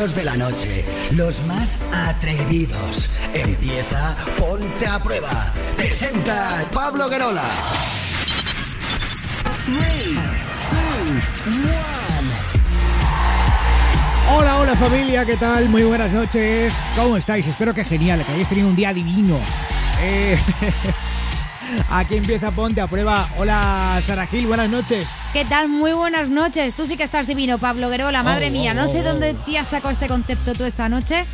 de la noche, los más atrevidos. Empieza Ponte a Prueba. Presenta Pablo Guerola. Hola, hola familia, ¿qué tal? Muy buenas noches. ¿Cómo estáis? Espero que genial, que hayáis tenido un día divino. Eh, aquí empieza Ponte a Prueba. Hola, Sara Gil, buenas noches. ¿Qué tal? Muy buenas noches. Tú sí que estás divino, Pablo Guerola. Madre Oh, mía, no oh, sé oh. dónde te has sacado este concepto tú esta noche,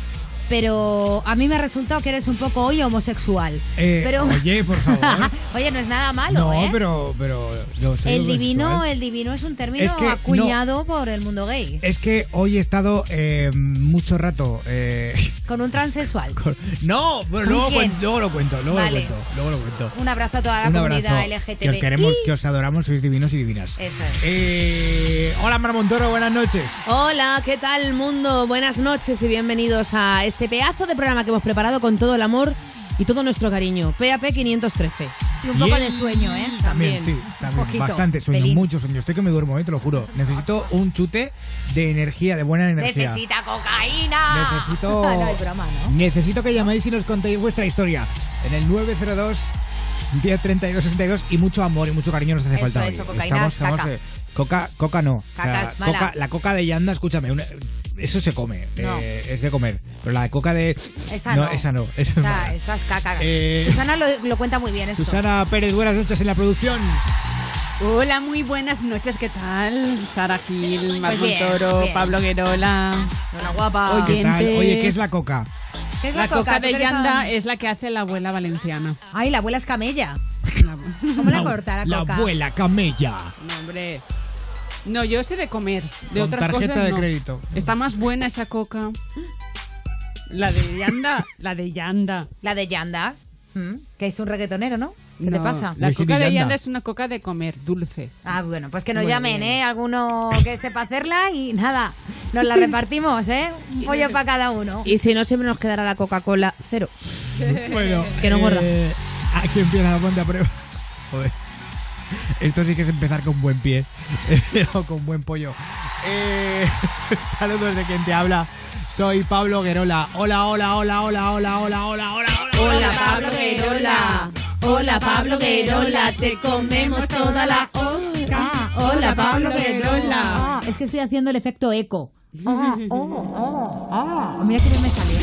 pero a mí me ha resultado que eres un poco hoy homosexual. Eh, pero... Oye, por favor. Oye, no es nada malo, no, ¿eh? pero, pero no soy el divino, homosexual. el divino es un término Es que acuñado por el mundo gay. Es que hoy he estado eh, mucho rato. eh, Con un transexual. con- No, bueno, ¿Con luego, quién? luego lo cuento, luego Vale. lo cuento, luego lo cuento. Un abrazo a toda la Un comunidad abrazo. LGTB. Que os queremos, que os adoramos, sois divinos y divinas. Eso es. Eh, hola, Mar Montoro, buenas noches. Hola, ¿qué tal mundo? Buenas noches y bienvenidos a este pedazo de programa que hemos preparado con todo el amor y todo nuestro cariño. PAP 513. Y un poco Bien. de sueño, ¿eh? También, También. sí, también. poquito, Bastante sueño, pelín. mucho sueño. Estoy que me duermo, eh, te lo juro. Necesito un chute de energía, de buena energía. Necesita cocaína. Necesito, no broma, ¿no? necesito que llaméis y nos contéis vuestra historia en el 902 1032 62 y mucho amor y mucho cariño nos hace Eso, falta eso, hoy. cocaína, caca. eh, coca, coca no. O sea, Caca es mala. coca- la coca de Yanda, escúchame, una- eso se come, No. eh, es de comer. Pero la coca de Esa no. esa no, esa es Esa, mala. esa es caca. Eh, Susana lo, lo cuenta muy bien esto. Susana Pérez, buenas noches en la producción. Hola, muy buenas noches, ¿qué tal? Sara Gil, Mar Pues bien, Montoro, bien. Pablo Guerola. Hola, guapa. Oye, ¿Qué tal? Oyentes. Oye, ¿qué es la coca? ¿Qué es La coca ¿Tú de Yanda es la que hace la abuela valenciana. Ay, la abuela es camella. La- ¿Cómo la corta la La coca? abuela camella. No, hombre. No, yo sé de comer. De Con otras tarjeta cosas de no. crédito. Está más buena esa coca. La de Yanda, la de Yanda. La de Yanda, ¿m? que es un reggaetonero, ¿no? ¿Qué le No, pasa? La coca de Yanda. Es una coca de comer, dulce. Ah, bueno, pues que nos llamen, bien. ¿eh? Alguno que sepa hacerla y nada, nos la repartimos, ¿eh? Un pollo para cada uno. Y si no, siempre nos quedará la Coca-Cola cero. Bueno, Que no gorda. eh, Aquí empieza la ponte a prueba. Joder. Esto sí que es empezar con buen pie o con buen pollo. Eh, saludos de quien te habla. Soy Pablo Guerola. Hola, hola, hola, hola, hola, hola, hola, hola. Hola, Pablo Guerola. Hola, Pablo Guerola. Te comemos toda la hora. Hola, Pablo Guerola. es que estoy haciendo el efecto eco. Oh, oh, oh. Mira que bien me sale.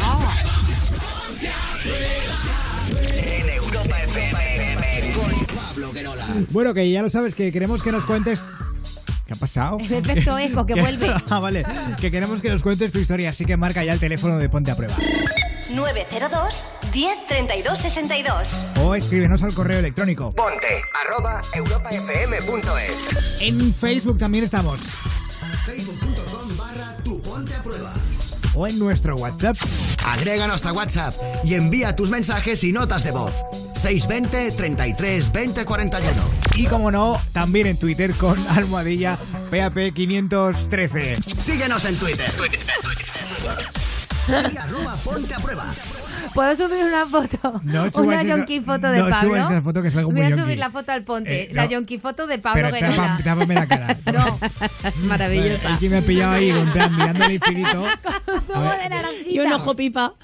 En Europa FM. Bueno, que ya lo sabes, que queremos que nos cuentes. ¿Qué ha pasado? El efecto eco que vuelve. Ah, vale. Que queremos que nos cuentes tu historia, así que marca ya el teléfono de Ponte a Prueba. 902 10 32 62. O escríbenos al correo electrónico. Ponte arroba europafm.es. En Facebook también estamos. Facebook.com barra tu ponte a prueba. O en nuestro WhatsApp. Agréganos a WhatsApp y envía tus mensajes y notas de voz. 620 33 20 41. Y como no, también en Twitter con almohadilla PAP513. Síguenos en Twitter. Y arroba ponte a prueba. ¿Puedo subir una foto? No una yonki foto de no Pablo. subas esa foto que es algo muy Voy a subir la foto al ponte. Eh, La no. yonki foto de Pablo Pero Guerola. tapa- tápame la cara. No, Maravillosa. Es que me ha pillado ahí con plan, mirando al infinito. de naranjita. Y un ojo pipa.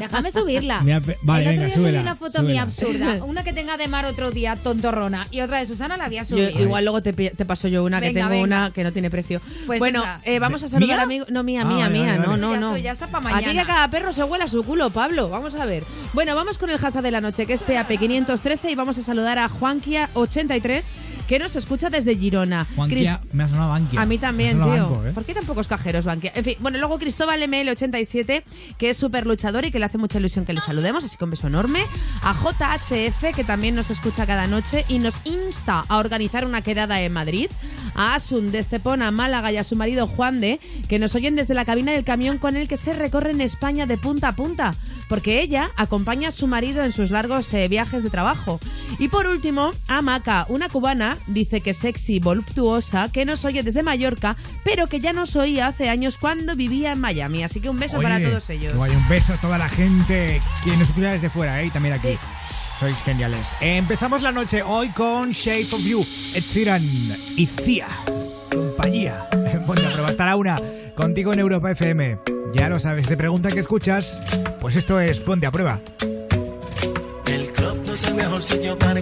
Déjame subirla. Me ha pe- vale, el otro venga, día subí súbela, una foto súbela. mía absurda. Una que tenga de mar otro día, tontorrona. Y otra de Susana la había Yo, subido. igual luego te, te paso yo una, que tengo venga. una que no tiene precio. Pues bueno, eh, vamos a saludar a amigos. No, mía, Ah, mía, vale, mía. vale, No, vale. no, Ya no. A ti que cada perro se huela su culo, Pablo. Vamos a ver. Bueno, vamos con el hashtag de la noche, que es PAP513, y vamos a saludar a Juanquia83, que nos escucha desde Girona. Juanquia, me ha sonado Bankia. A mí también, tío. banco, ¿eh? ¿Por qué tan pocos cajeros, Bankia? En fin, bueno, luego Cristóbal ML87, que es súper luchador y que le hace mucha ilusión que le saludemos, así que un beso enorme. A JHF, que también nos escucha cada noche y nos insta a organizar una quedada en Madrid. A Asun de Estepona, Málaga y a su marido Juan de, que nos oyen desde la cabina del camión con el que se recorre en España de punta a punta, porque ella acompaña a su marido en sus largos eh, viajes de trabajo. Y por último, a Maca, una cubana, Dice que sexy, voluptuosa, que nos oye desde Mallorca, pero que ya nos oía hace años cuando vivía en Miami. Así que un beso para todos ellos. Un beso a toda la gente que nos escucha desde fuera ¿eh? y también aquí. Sois geniales. Empezamos la noche hoy con Shape of You, Ed y Cia. Compañía. Pues bueno, pero hasta la una. Contigo en Europa FM. Ya lo sabes, te pregunta que escuchas. Pues esto es Ponte a Prueba. El club no es el mejor sitio para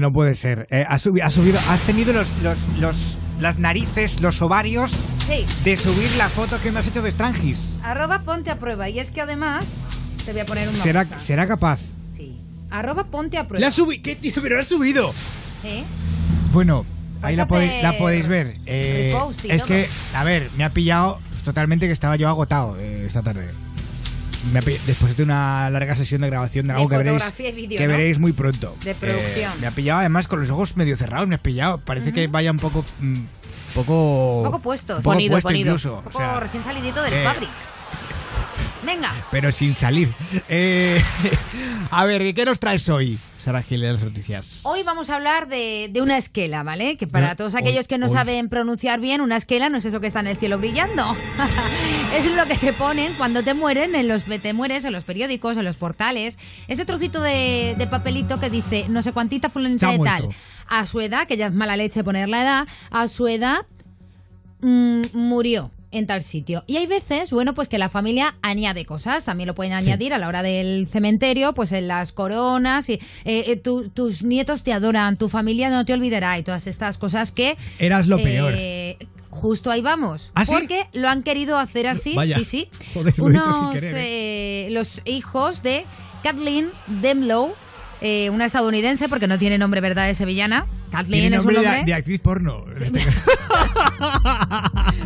No puede ser. Eh, has, subido, has, tenido los, los, las narices, los ovarios de subir la foto que me has hecho de Strangis. Arroba ponte a prueba. Y es que además te voy a poner un. ¿Será, ¿Será capaz? Sí. Arroba ponte a prueba. La subí. ¿Qué tío? Pero la ha subido. ¿Eh? Bueno, ahí la, pode la, podéis ver. Eh, es que, a ver, me ha pillado totalmente que estaba yo agotado eh, esta tarde después de una larga sesión de grabación de algo que veréis, muy pronto. Eh, me ha pillado además con los ojos medio cerrados, me ha pillado. Parece que vaya un poco... Un poco... poco puestos. Puesto ponido. incluso. Poco recién salidito del eh, fabric. Venga. Pero sin salir. Eh, a ver, ¿qué nos traes hoy? Sara Gil de las noticias. Hoy vamos a hablar de, de una esquela, ¿vale? Que para todos aquellos que no saben pronunciar bien, una esquela no es eso que está en el cielo brillando. es lo que te ponen cuando te mueren, en los, te mueres en los periódicos, en los portales. Ese trocito de, papelito que dice, no sé cuantita fulanita de tal. A su edad, que ya es mala leche poner la edad, a su edad mm, murió tal sitio. Y hay veces, bueno, pues que la familia añade cosas, también lo pueden añadir a la hora del cementerio, pues en las coronas, y eh, eh, tu- tus nietos te adoran, tu familia no te olvidará y todas estas cosas que... Eras lo peor. eh, Justo ahí vamos. ¿Ah, sí? Porque lo han querido hacer así, Vaya. sí, sí. Joder, lo he dicho sin Unos, querer, eh, los hijos de Kathleen Demlow, eh, una estadounidense, porque no tiene nombre verdad de sevillana. Kathleen es un nombre de, actriz porno. este.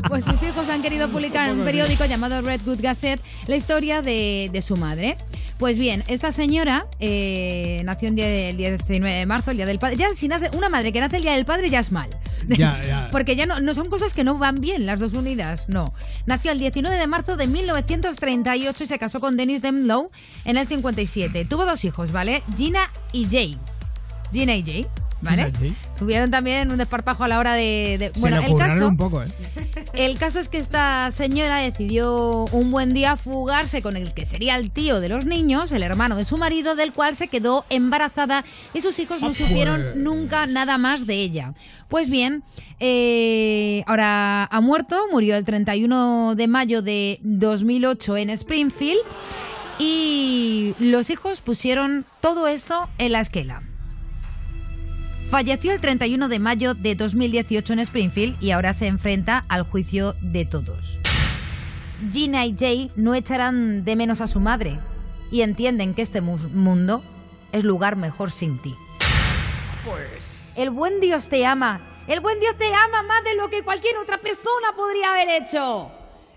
Pues sus hijos han querido publicar en un periódico llamado Red Good Gazette la historia de, de su madre. Pues bien, esta señora eh, nació el día del 19 de marzo, el día del padre. Ya si nace una madre que nace el día del padre ya es mal. Ya, ya. Porque ya no, no son cosas que no van bien las dos unidas, no. Nació el 19 de marzo de 1938 y se casó con Dennis Demlow en el 57. Tuvo dos hijos, ¿vale? Gina y Jay. Gina y Jay, ¿vale? Gina. Tuvieron también un desparpajo a la hora de... bueno, el caso... un poco, ¿eh? El caso es que esta señora decidió un buen día fugarse con el que sería el tío de los niños, el hermano de su marido, del cual se quedó embarazada y sus hijos no Ah, supieron pues. nunca nada más de ella. Pues bien, eh, ahora ha muerto, murió el 31 de mayo de 2008 en Springfield y los hijos pusieron todo esto en la esquela. Falleció el 31 de mayo de 2018 en Springfield y ahora se enfrenta al juicio de todos. Gina y Jay no echarán de menos a su madre y entienden que este mu- mundo es lugar mejor sin ti. Pues. El buen Dios te ama. El buen Dios te ama más de lo que cualquier otra persona podría haber hecho.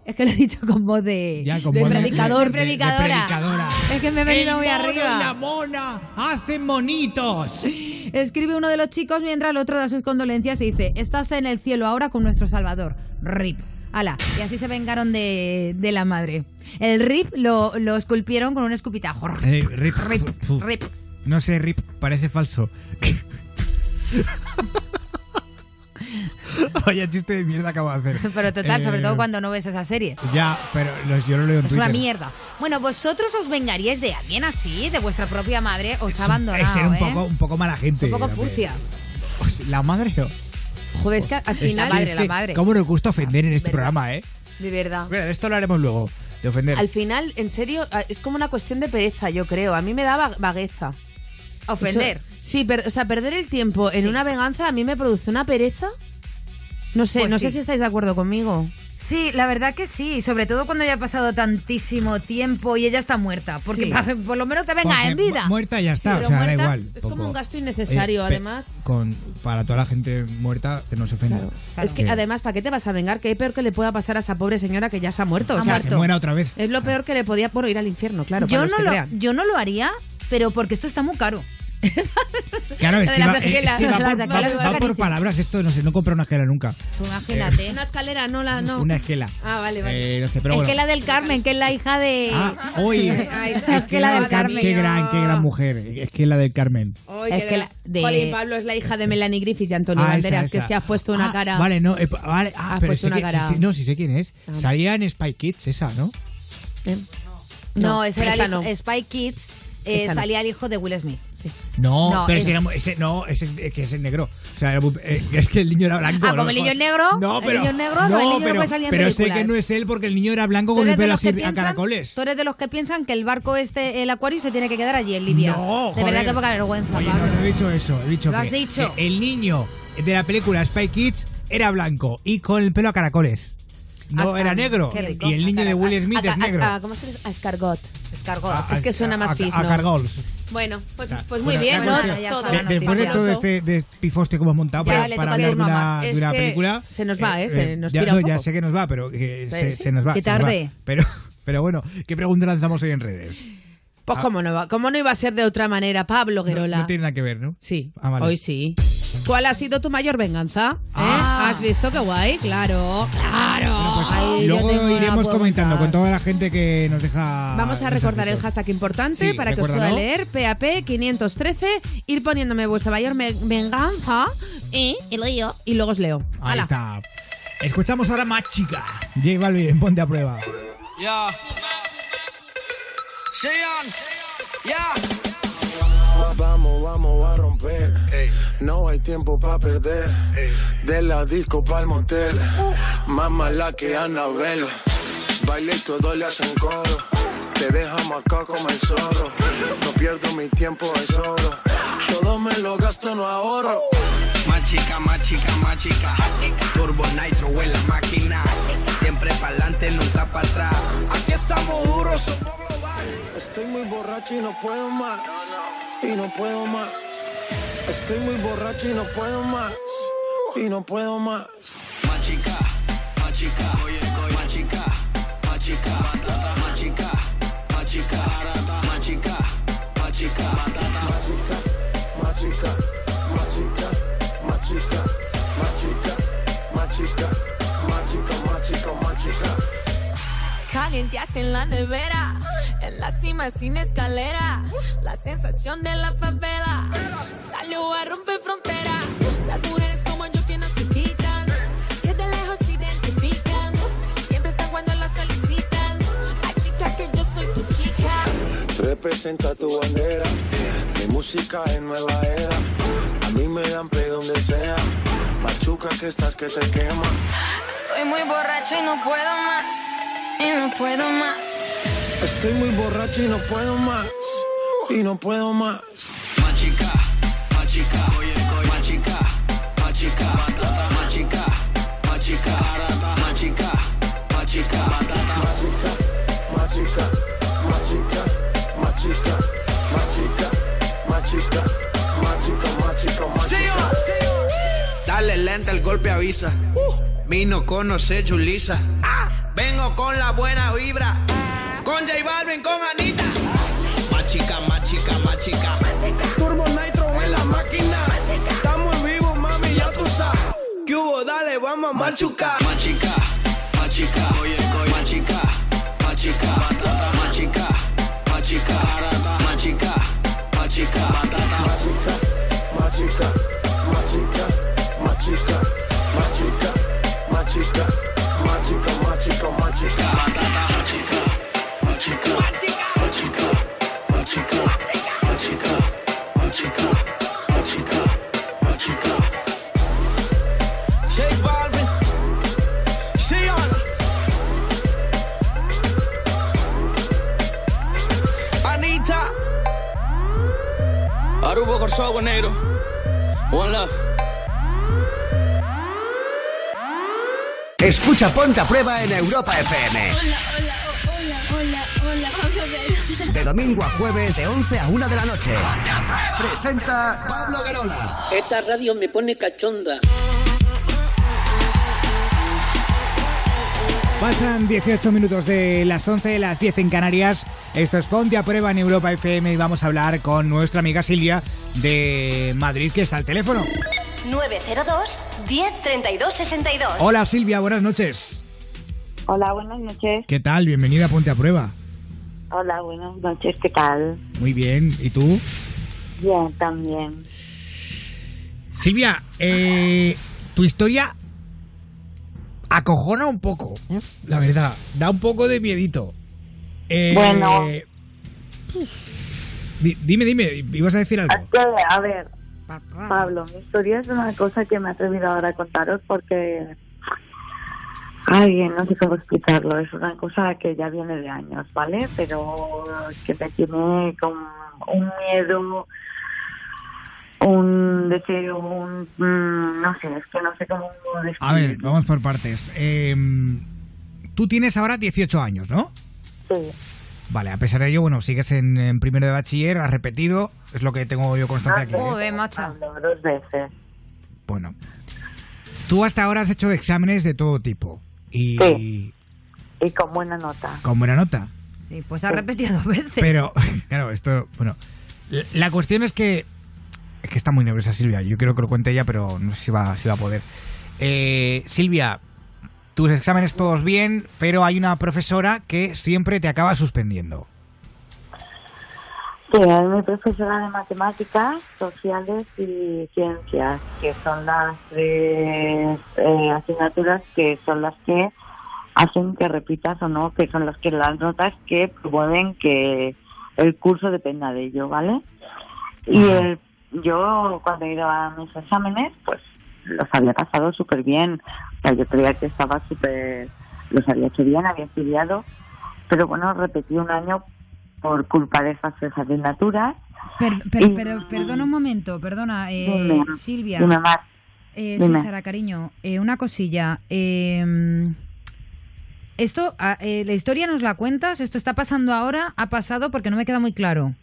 Es que lo he dicho con voz de, Ya, con de voz de- predicador, de- de predicadora. Es que me he venido El muy mono arriba. y la mona hacen monitos. Escribe uno de los chicos mientras el otro da sus condolencias y dice, estás en el cielo ahora con nuestro Salvador. Rip. Ala. Y así se vengaron de, de la madre. El rip lo, lo esculpieron con un escupitajo. Eh, rip, Rip, fu- rip. No sé, Rip, parece falso. Vaya chiste de mierda acabo de hacer. Pero total, sobre Eh, todo cuando no ves esa serie. Ya, pero los, yo lo leo en Es Twitter. una mierda. Bueno, vosotros os vengaríais de alguien así, de vuestra propia madre, os ha abandonado, Es ser un ¿eh? poco, un poco mala gente. Un poco furcia. La madre. Joder, es que al La final, madre, es la que madre. ¿Cómo nos gusta ofender en este Verdad. programa, eh? de verdad. Mira, de esto lo haremos luego. De ofender. Al final, en serio, es como una cuestión de pereza, yo creo. A mí me da va- vagueza. Ofender. Eso- sí, per- o sea, perder el tiempo en Sí. una venganza a mí me produce una pereza. No sé, Pues no sí. sé si estáis de acuerdo conmigo. Sí, la verdad que sí, sobre todo cuando ya ha pasado tantísimo tiempo y ella está muerta, porque Sí. pa- por lo menos te venga Porque en vida. mu- Muerta ya está, Sí, o pero sea, da muertas igual. es como un gasto innecesario, pe- además. Con, para toda la gente muerta, que no se ofenda. Es que además, ¿para qué te vas a vengar? ¿Qué peor que le pueda pasar a esa pobre señora que ya se ha muerto? Ha o sea, Que se muerto. muera otra vez. es lo peor que le podía por ir al infierno, claro. para yo, los no que lo, crean. yo no lo haría, pero porque esto está muy caro. Claro, es que, las va, es que esquelas. va Las por, va- va palabras esto, no sé, no compro una esquela nunca. Tú imagínate. Una escalera, no la. No. Una esquela. Ah, vale, vale. Eh, no sé, pero bueno. del Carmen, que es la hija de... Ah, oye, Ay, es que la del Carmen. Qué gran, qué gran mujer. Es que la del Carmen. Ay, Es qué que de- Jolín, Pablo es la hija de Melanie Griffith y Antonio Ah, esa, Banderas, que es que has puesto una Ah, cara. Vale, no, eh, vale. Ah, Has pero puesto sé una que, cara. sí, sí, no, sí sé quién es. Ah. Salía en Spy Kids esa, ¿no? ¿Eh? No, No, era esa no. Spy Kids eh, salía el hijo de Will Smith. No, No, pero es- si era ese, no, ese es, eh, que es el negro. O sea, era eh, es que el niño era blanco. Ah, como el niño es negro, No, el pero, niño es negro, no, el niño pero, puede salir en pero sé que no es él porque el niño era blanco con el pelo así que a piensan- caracoles. Tú eres de los que piensan que el barco este, el acuario, se tiene que quedar allí en Libia. No, de verdad que poca vergüenza, Oye, no, no he dicho eso. He dicho Lo que, has dicho. que el niño de la película Spy Kids era blanco y con el pelo a caracoles. No, Ah, era ah, negro. qué rico. Y el niño de Will Smith A- es negro. a- ¿Cómo se dice? A escargot. Escargot. A- es que suena más a- fis, A, ¿no? cargols. Bueno, pues, pues muy bien, ¿no? después de todo este de pifoste que hemos montado para, hablar de una, película. se nos va, ¿eh? Se nos ya, tira ya sé que nos va, pero que se, Sí. se nos va. Qué tarde. Pero, pero bueno, ¿qué pregunta lanzamos hoy en redes? Pues cómo no, va, cómo no iba a ser de otra manera, Pablo Guerola. no tiene nada que ver, ¿no? Sí, Ah, vale. hoy sí. ¿Cuál ha sido tu mayor venganza? ¿Eh? Ah. ¿Has visto qué guay? Claro, claro. Bueno, pues Ay, yo luego iremos comentando con toda la gente que nos deja. Vamos a recordar el hashtag importante Sí, para que os pueda leer. PAP 513, ir poniéndome vuestra mayor venganza y, y leo. Y luego os leo. Ahí está. Escuchamos ahora más chica. J Balvin, ponte a prueba. Yeah. Sean. Yeah. Vamos, vamos. vamos a romper. No hay tiempo para perder. De la disco pa'l motel. Más mala que Anabel. Baile y todo le hacen coro. Te dejamos acá como el zorro. No pierdo mi tiempo, es oro. Todo me lo gasto, no ahorro. Más chica, más chica, más chica. Turbo Nitro en la máquina. Siempre pa'lante, nunca para atrás. Aquí estamos duros, somos global. Estoy muy borracho y no puedo más. Y no puedo más. Estoy muy borracho y no puedo más. Y no puedo más. Machica, machica, oye, oye. machica, machica, batata, machica, machica, barata, machica, machica, batata, machica, machica, machica, machica, machica. machica. Calienteaste en la nevera, en la cima sin escalera. La sensación de la favela salió a romper frontera. Las mujeres como yo que no se quitan, que de lejos se identifican. Siempre están cuando las solicitan. La chica que yo soy tu chica. Representa tu bandera. Mi música es nueva era. A mí me dan play donde sea. Machuca que estás que te quema. Estoy muy borracha y no puedo más. Y no puedo más. Estoy muy borracho y no puedo más. Y no puedo más. Más chica, más chica. Oye, más chica, más chica. Más chica, más chica. Más chica, más chica. Más chica, más chica, más chica, más chica, más chica, más chica, más chica, más chica, más chica. Dale lenta, el golpe avisa. Vino conoce Julisa. Vengo con la buena vibra. Con J Balvin, con Anita. Más chica, más chica, más chica. Turbo Nitro en la máquina. Estamos en vivo, mami, ya tú sabes. ¿Qué hubo? Dale, vamos a machucar. Más chica, más chica. Oye, más chica, más chica. Más chica, más chica. Más chica, más chica. Más chica, más chica, más chica, más chica, Arubo Corso, negro. One love. Escucha Ponte a Prueba en Europa FM. Hola, hola, hola, hola, hola. De domingo a jueves, de 11 a 1 de la noche. Presenta Pablo Guerola. Esta radio me pone cachonda. Pasan 18 minutos de las 11 de las 10 en Canarias. Esto es Ponte a Prueba en Europa FM y vamos a hablar con nuestra amiga Silvia de Madrid, que está al teléfono. 902 10 32 62. Hola Silvia, buenas noches. Hola, buenas noches. ¿Qué tal? Bienvenida a Ponte a Prueba. Hola, buenas noches, ¿qué tal? Muy bien, ¿y tú? Bien, también. Silvia, eh, tu historia acojona un poco, la verdad. Da un poco de miedito. Eh, Bueno. di- Dime, dime, ibas a decir algo. A ver, Pablo, mi historia es una cosa que me he atrevido ahora a contaros porque... Ay, no sé cómo explicarlo, es una cosa que ya viene de años, ¿vale? Pero que me tiene con un miedo, un deseo, un... mm, no sé, es que no sé cómo describirlo. A ver, vamos por partes. Eh, tú tienes ahora 18 años, ¿no? Sí. Vale, a pesar de ello, bueno, sigues en, en primero de bachiller, has repetido, es lo que tengo yo constancia aquí. ¿eh? Joder, macho. Dos veces. Bueno, tú hasta ahora has hecho exámenes de todo tipo y Sí. Y con buena nota. con buena nota. Sí, pues ha repetido dos veces. Pero, claro, esto, bueno, la- la cuestión es que es que está muy nerviosa Silvia. Yo quiero que lo cuente ella, pero no sé si va, si va a poder. Eh, Silvia, tus exámenes todos bien, pero hay una profesora que siempre te acaba suspendiendo. Sí, es mi profesora de matemáticas, sociales y ciencias, que son las tres eh, asignaturas que son las que hacen que repitas o no, que son las que las notas que promueven que el curso dependa de ello, ¿vale? Y el, yo cuando he ido a mis exámenes, pues los había pasado súper bien. Sea, yo creía que estaba súper, los había hecho bien, había estudiado, pero bueno, repetí un año por culpa de esas asignaturas. Per- per- Y- pero, perdona un momento, perdona, eh, Dime, Silvia. dime, Mar. Eh. Sara, cariño. Eh, una cosilla. eh, esto, ah, eh, la historia nos la cuentas. Esto está pasando ahora. Ha pasado porque no me queda muy claro.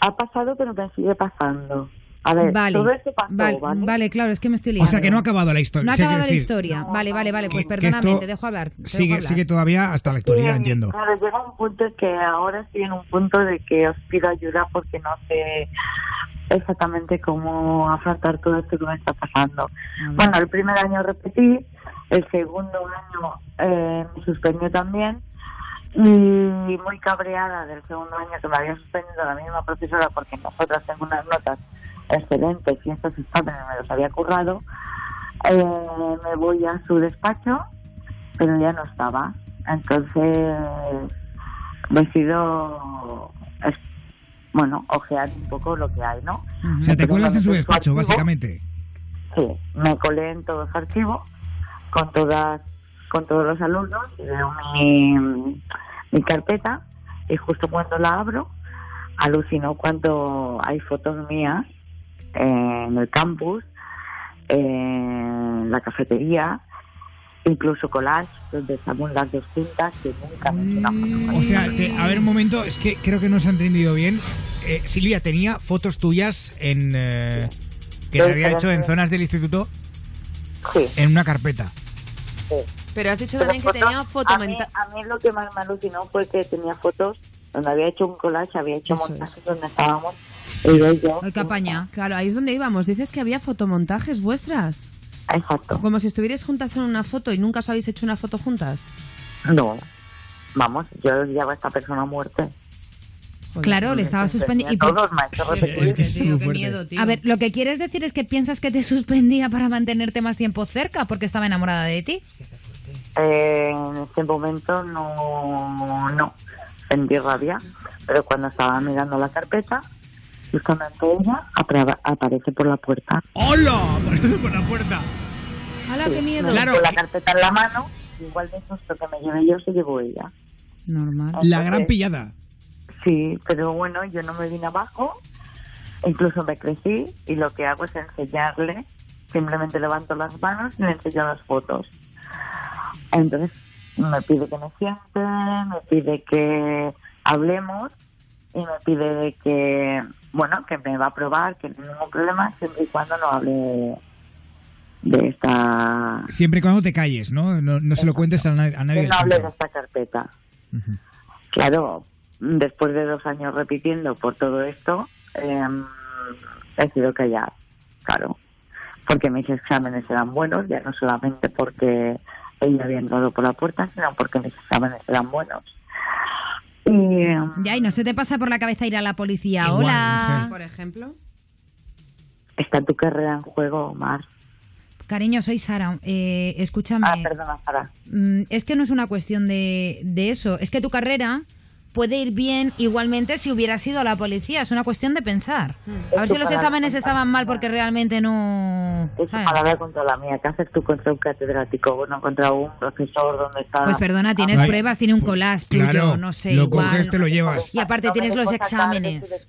Ha pasado, pero me sigue pasando. A ver, vale, todo esto pasó, vale, ¿vale? vale, claro, es que me estoy O liando. sea que no ha acabado la historia. No ha acabado la decir, historia. vale, vale, vale. Pues que perdóname, te dejo hablar. te dejo Sigue, hablar. sigue todavía hasta la actualidad, Sí, entiendo. Claro, llega un punto en que ahora estoy en un punto de que os pido ayuda porque no sé exactamente cómo afrontar todo esto que me está pasando. Bueno, el primer año repetí, el segundo año eh, me suspendió también y muy cabreada del segundo año que me había suspendido la misma profesora porque nosotras tengo unas notas excelentes y estos exámenes me los había currado, eh, me voy a su despacho pero ya no estaba. Entonces, decido, es- bueno, ojear un poco lo que hay, ¿no? O sea, te cuelas en su me despacho, archivo, básicamente. Sí, me colé en todos los archivos con todas con todos los alumnos y veo mi, mi carpeta y justo cuando la abro alucino cuando hay fotos mías en el campus, en la cafetería, incluso collage donde estamos las dos juntas que nunca me he hecho una foto con O sea, te- a ver un momento, es que creo que no se ha entendido bien. Eh, Silvia, tenía fotos tuyas en eh, que te había hecho en zonas del instituto Sí. en una carpeta. Sí. Pero has dicho Pero también que fotos- tenía foto a mí, a mí lo que más me alucinó fue que tenía fotos donde había hecho un collage, había hecho montajes donde estábamos ella y yo. Ay, qué apaña. Claro, ahí es donde íbamos. Dices que había fotomontajes vuestras. Exacto. Como si estuvierais juntas en una foto y nunca os habéis hecho una foto juntas. No, vamos, yo llevo a esta persona a muerte. Claro, le estaba suspendiendo. Todos, repetir. A ver, lo que quieres decir es que piensas que te suspendía para mantenerte más tiempo cerca porque estaba enamorada de ti. Eh, en este momento no, no sentí rabia, pero cuando estaba mirando la carpeta, justamente ella apra- aparece por la puerta. ¡Hola! Aparece por la puerta. ¡Hala, qué miedo! Claro. Con la carpeta en la mano, igual de susto que me llevé yo, se llevó ella. Normal. La gran pillada. Sí, pero bueno, yo no me vine abajo, incluso me crecí y lo que hago es enseñarle, simplemente levanto las manos y le enseño las fotos. Entonces me pide que me siente, me pide que hablemos y me pide de que, bueno, que me va a probar, que no hay ningún problema, siempre y cuando no hable de esta... Siempre y cuando te calles, ¿no? No, no se lo cuentes a, na- a nadie. que del no hable de esta carpeta. Claro, después de dos años repitiendo por todo esto, em, he sido callar, claro, porque mis exámenes eran buenos, ya no solamente porque ella había entrado por la puerta, sino porque mis exámenes eran buenos. Y Ya, y no se te pasa por la cabeza ir a la policía. Igual, Hola. no sé. Por ejemplo. está tu carrera en juego, Omar. Cariño, soy Sara. Eh, escúchame. Ah, perdona, Sara. Mm, es que no es una cuestión de, de eso. Es que tu carrera puede ir bien igualmente si hubieras ido a la policía. Es una cuestión de pensar. A ver si los exámenes estaban mal porque realmente no... Es palabra contra la mía. ¿Qué haces tú contra un catedrático? Bueno, contra un profesor donde está... Pues perdona, tienes Ay, pruebas, tiene un collage tuyo, claro, no sé, lo igual. coges, te lo llevas. Y aparte No tienes los exámenes.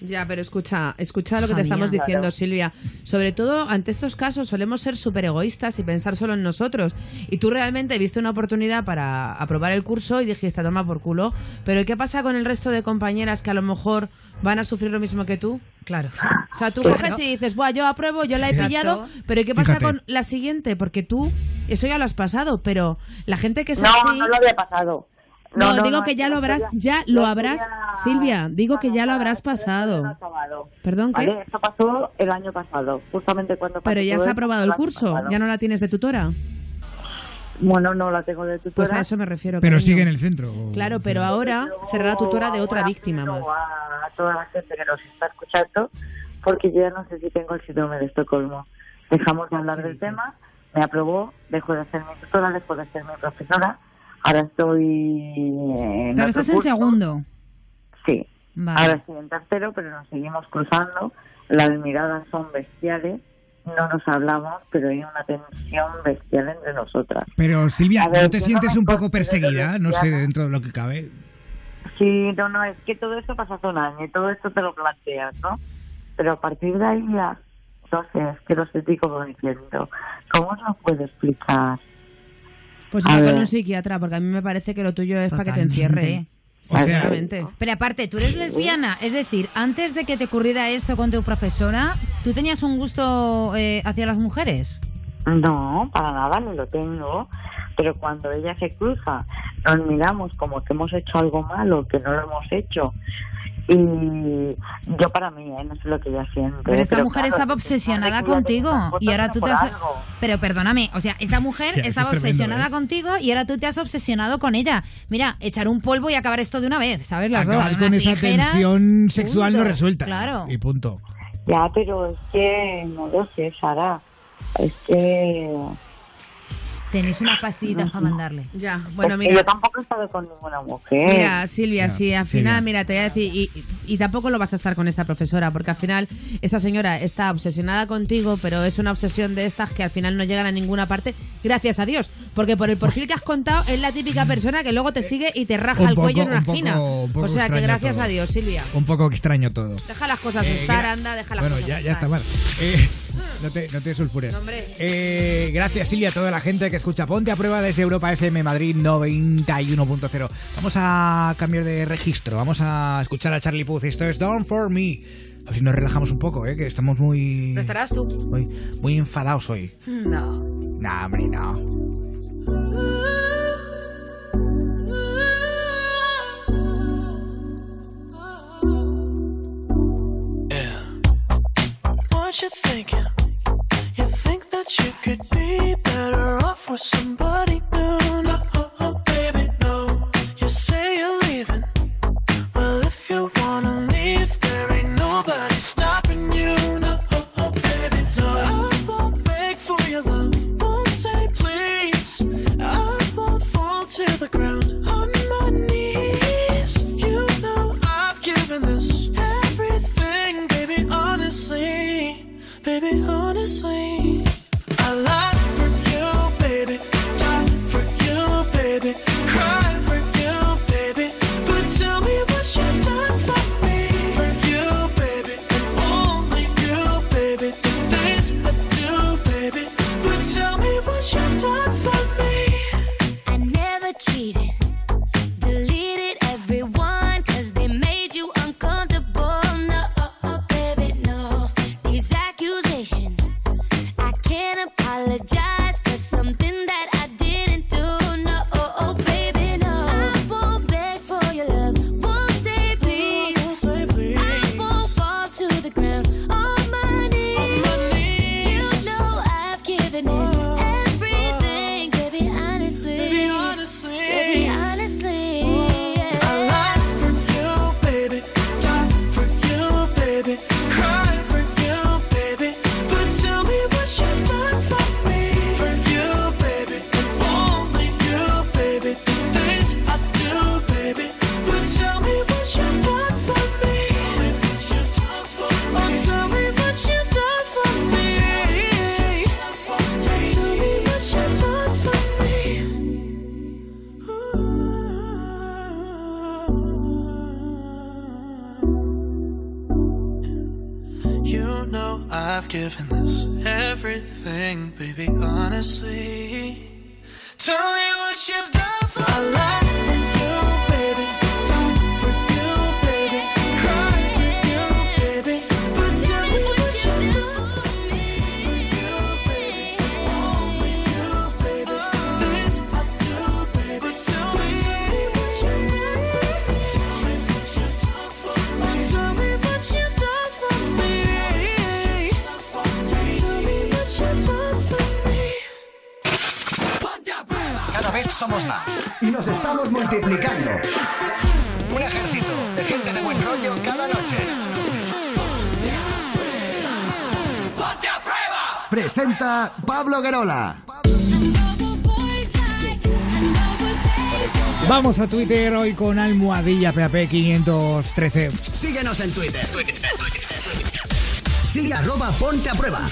Ya, pero escucha, escucha lo que te estamos mía. diciendo, Claro. Silvia. Sobre todo ante estos casos solemos ser súper egoístas y pensar solo en nosotros. Y tú realmente viste una oportunidad para aprobar el curso y dijiste, toma por culo. Pero ¿qué pasa con el resto de compañeras que a lo mejor van a sufrir lo mismo que tú? Claro. O sea, tú Claro. coges y dices, Buah, yo apruebo, yo la he Exacto. pillado, pero ¿qué pasa Fíjate. con la siguiente? Porque tú, eso ya lo has pasado, pero la gente que es No, así... no lo había pasado. No, No, no, digo no, que ya lo habrás, ya lo habrás, Silvia, digo que ya lo habrás pasado. Perdón, ¿qué? Vale, eso pasó el año pasado, justamente cuando pasó Pero ya se ha aprobado el curso, pasado. ya no la tienes de tutora. Bueno, no la tengo de tutora. Pues a eso me refiero. Pero cariño. sigue en el centro. Claro, pero ahora será la tutora de otra víctima más. A toda la gente que nos está escuchando, porque yo ya no sé si tengo el síndrome de Estocolmo. Dejamos de hablar del tema, me aprobó, dejo de ser mi tutora, dejo de ser mi profesora. Ahora estoy en Pero otro estás en segundo. Sí, Vale. Ahora estoy en tercero, pero nos seguimos cruzando. Las miradas son bestiales. No nos hablamos, pero hay una tensión bestial entre nosotras. Pero Silvia, ver, ¿no te no sientes un poco perseguida? No sé, dentro de lo que cabe. Sí, no, no, es que todo esto pasa hace un año y todo esto te lo planteas, ¿no? Pero a partir de ahí ya, no sé, es que no sé cómo diciendo. ¿Cómo os lo puedo explicar? Pues A con un psiquiatra, porque a mí me parece que lo tuyo es para que te encierren. O sea- Sinceramente. Pero aparte, tú eres lesbiana, es decir, antes de que te ocurriera esto con tu profesora, ¿tú tenías un gusto eh, hacia las mujeres? No, para nada, no lo tengo. Pero cuando ella se cruza, nos miramos como que hemos hecho algo malo, que no lo hemos hecho. Y yo para mí, ¿eh? no sé lo que ella siente. Pero esta pero mujer claro, estaba obsesionada contigo y ahora tú te has... algo. Pero perdóname, o sea, esta mujer estaba es tremendo, obsesionada ¿eh? contigo y ahora tú te has obsesionado con ella. Mira, echar un polvo y acabar esto de una vez, ¿sabes? Las dos, Acabar con unas esa tensión sexual no resuelta. Claro. Y punto. Ya, pero es que no lo sé, Sara. Es que. Tenéis unas pastillitas para mandarle. Ya, es bueno, que mira. Yo tampoco he estado con ninguna mujer. Mira, Silvia, Ya, sí, al Silvia. final, mira, te voy a decir, y, y tampoco lo vas a estar con esta profesora, porque al final esta señora está obsesionada contigo, pero es una obsesión de estas que al final no llegan a ninguna parte, gracias a Dios, porque por el perfil que has contado es la típica persona que luego te sigue y te raja Un el poco- cuello en una un poco- esquina. un poco O sea que gracias todo. a Dios, Silvia. Un poco extraño todo. Deja las cosas Eh, estar, anda, deja las bueno, cosas ya, ya está mal. Eh, no te, no te sulfures. Hombre. Eh, gracias, Silvia, a toda la gente que escucha. Ponte a prueba desde Europa FM Madrid 91.0. Vamos a cambiar de registro. Vamos a escuchar a Charlie Puth. Esto es Down for Me. A ver si nos relajamos un poco, ¿eh? que estamos muy, ¿Lo estarás tú? muy, muy enfadados hoy. No. Nah, hombre, no. What you thinking? for somebody new. Presenta Pablo Guerola. Vamos a Twitter hoy con almohadilla PAP 513. Síguenos en Twitter. Sigue arroba ponte a prueba.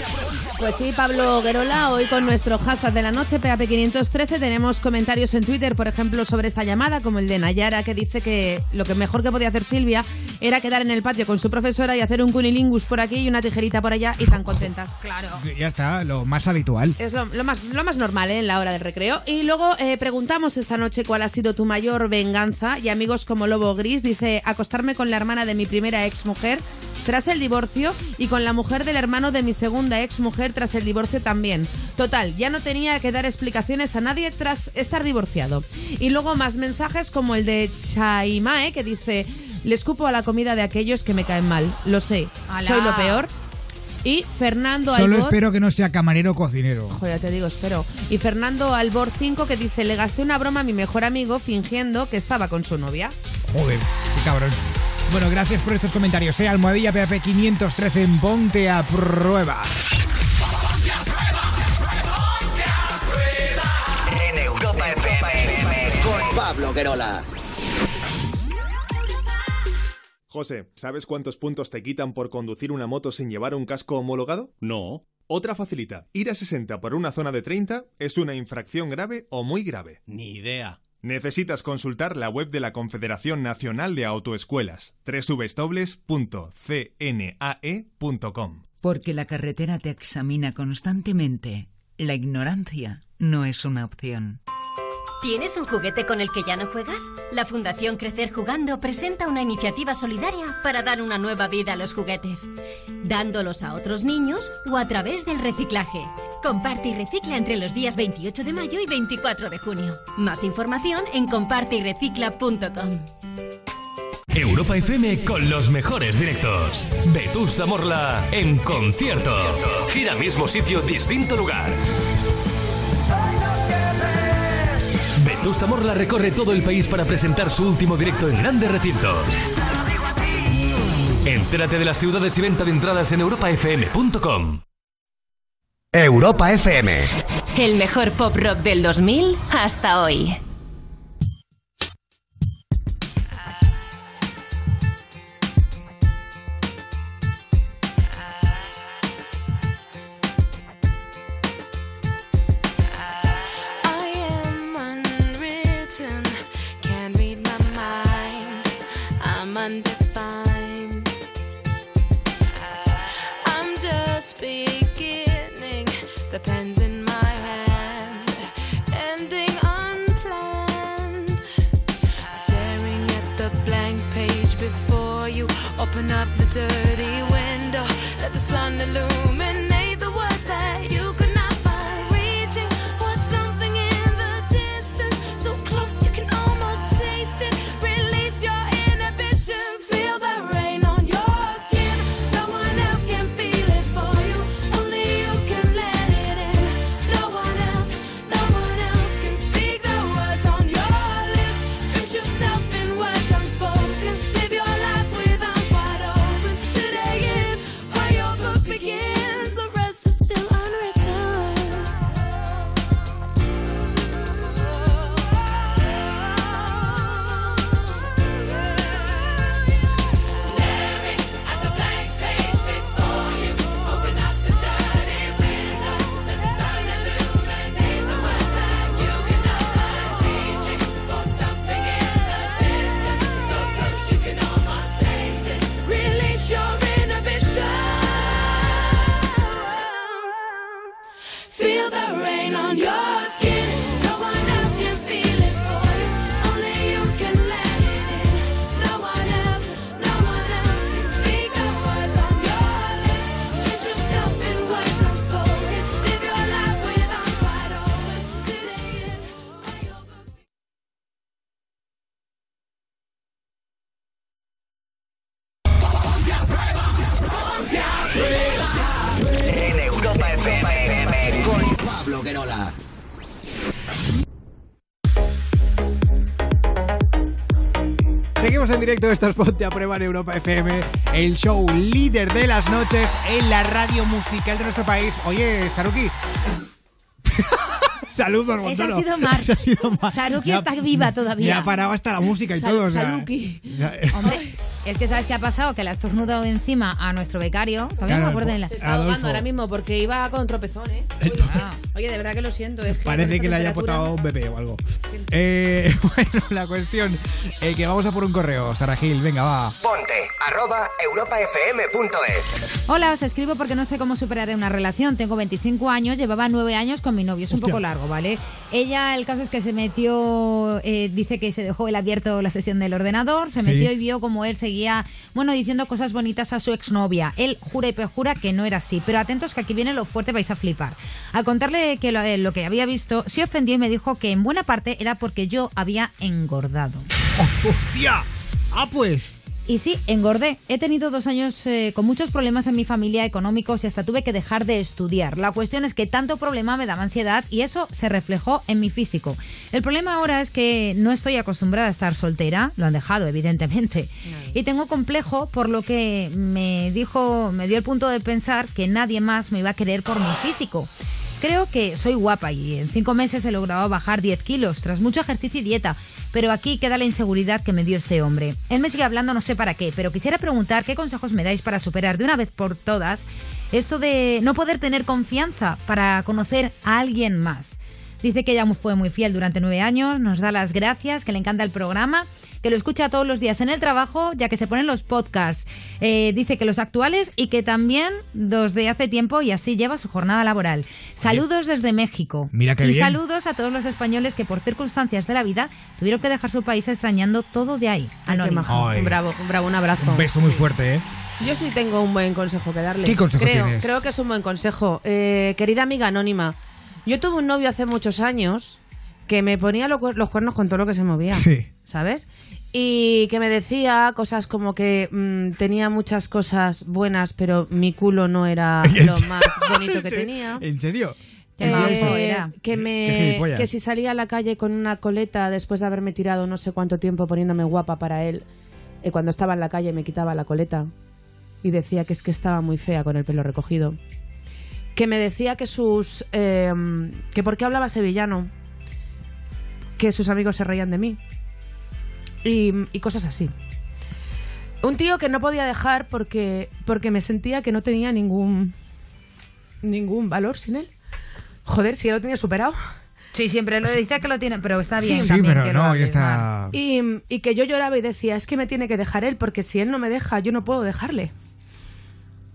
Pues sí, Pablo Guerola, hoy con nuestro hashtag de la noche, PAP513, tenemos comentarios en Twitter, por ejemplo, sobre esta llamada, como el de Nayara, que dice que lo que mejor que podía hacer Silvia era quedar en el patio con su profesora y hacer un cunilingus por aquí y una tijerita por allá y tan contentas. Claro. Ya está, lo más habitual. Es lo, lo más, lo más normal ¿eh? en la hora del recreo. Y luego eh, preguntamos esta noche cuál ha sido tu mayor venganza. Y amigos como Lobo Gris dice acostarme con la hermana de mi primera ex mujer tras el divorcio y con la mujer del hermano de mi segunda ex mujer tras el divorcio también. Total, ya no tenía que dar explicaciones a nadie tras estar divorciado. Y luego más mensajes como el de Chaimae que dice le escupo a la comida de aquellos que me caen mal. Lo sé, ¡Hala! soy lo peor. Y Fernando Solo Albor- espero que no sea camarero o cocinero. Joder, ya te digo, espero. Y Fernando Albor 5 que dice, le gasté una broma a mi mejor amigo fingiendo que estaba con su novia. Joder, qué cabrón. Bueno, gracias por estos comentarios. ¿eh? Almohadilla PAP 513 en Ponte a Prueba. En Europa FM con Pablo Guerola. José, ¿sabes cuántos puntos te quitan por conducir una moto sin llevar un casco homologado? No. Otra facilita. Ir a 60 por una zona de 30 es una infracción grave o muy grave. Ni idea. Necesitas consultar la web de la Confederación Nacional de Autoescuelas, www.cnae.com. Porque la carretera te examina constantemente. La ignorancia no es una opción. ¿Tienes un juguete con el que ya no juegas? La Fundación Crecer Jugando presenta una iniciativa solidaria para dar una nueva vida a los juguetes, dándolos a otros niños o a través del reciclaje. Comparte y recicla entre los días 28 de mayo y 24 de junio. Más información en comparteyrecicla.com. Europa FM con los mejores directos. Vetusta Morla en concierto. Gira mismo sitio, distinto lugar. Vetusta Morla recorre todo el país para presentar su último directo en grandes recintos. Entérate de las ciudades y venta de entradas en europafm.com. Europa FM. El mejor pop rock del 2000 hasta hoy. Directo, esto es Ponte a Prueba en Europa FM, el show líder de las noches en la radio musical de nuestro país. Oye, Saruki. Saludos, Esa Montoro. ha sido Mar. Esa ha sido Mar. Saruki está viva todavía. ha parado hasta la música y Sal- todo. Saluki. o sea, Hombre, es que ¿sabes qué ha pasado? Que le ha estornudado encima a nuestro becario. Todavía Claro, me acuerdo de la... Se está ahogando ahora mismo porque iba con tropezón, ¿eh? Oye, oye, de verdad que lo siento. es que Parece que le haya potado un bebé o algo. Eh, bueno, la cuestión eh, que vamos a por un correo, Sara Gil, venga, va. Ponte arroba europafm.es. Hola, os escribo porque no sé cómo superar una relación. Tengo 25 años, llevaba 9 años con mi novio. Es un Hostia. poco largo, ¿vale? Ella, el caso es que se metió, eh, dice que se dejó el abierto la sesión del ordenador, se Sí. metió y vio como él seguía, bueno, diciendo cosas bonitas a su exnovia. Él jura y perjura que no era así, pero atentos que aquí viene lo fuerte, vais a flipar. Al contarle que lo, eh, lo que había visto, se ofendió y me dijo que en buena parte era porque yo había engordado. ¡Hostia! ¡Ah, pues! Y sí, engordé. He tenido dos años eh, con muchos problemas en mi familia económicos y hasta tuve que dejar de estudiar. La cuestión es que tanto problema me daba ansiedad y eso se reflejó en mi físico. El problema ahora es que no estoy acostumbrada a estar soltera, lo han dejado evidentemente, y tengo complejo por lo que me dijo, me dio el punto de pensar que nadie más me iba a querer por mi físico. Creo que soy guapa y en cinco meses he logrado bajar 10 kilos tras mucho ejercicio y dieta, pero aquí queda la inseguridad que me dio este hombre. Él me sigue hablando no sé para qué, pero quisiera preguntar qué consejos me dais para superar de una vez por todas esto de no poder tener confianza para conocer a alguien más. Dice que ella fue muy fiel durante nueve años, nos da las gracias, que le encanta el programa, que lo escucha todos los días en el trabajo, ya que se ponen los podcasts. Eh, dice que los actuales y que también los de hace tiempo y así lleva su jornada laboral. Saludos desde México. Mira qué y bien. saludos a todos los españoles que por circunstancias de la vida tuvieron que dejar su país extrañando todo de ahí. Anónimo. Un bravo, un bravo, un abrazo. Un beso muy fuerte, ¿eh? Yo sí tengo un buen consejo que darle. ¿Qué consejo creo, tienes? Creo que es un buen consejo. Eh, querida amiga anónima, yo tuve un novio hace muchos años que me ponía los cuernos con todo lo que se movía. Sí. ¿Sabes? Y que me decía cosas como que mm, tenía muchas cosas buenas, pero mi culo no era lo más bonito que tenía. ¿En serio? Eh, era. que me que si salía a la calle con una coleta después de haberme tirado no sé cuánto tiempo poniéndome guapa para él eh, cuando estaba en la calle me quitaba la coleta y decía que es que estaba muy fea con el pelo recogido que me decía que sus eh, que por qué hablaba sevillano que sus amigos se reían de mí y, y cosas así un tío que no podía dejar porque porque me sentía que no tenía ningún ningún valor sin él Joder, si ya lo tenía superado. Sí, siempre lo dice que lo tiene, pero está bien Sí, también pero que no, ya está. Y que yo lloraba y decía, es que me tiene que dejar él, porque si él no me deja, yo no puedo dejarle.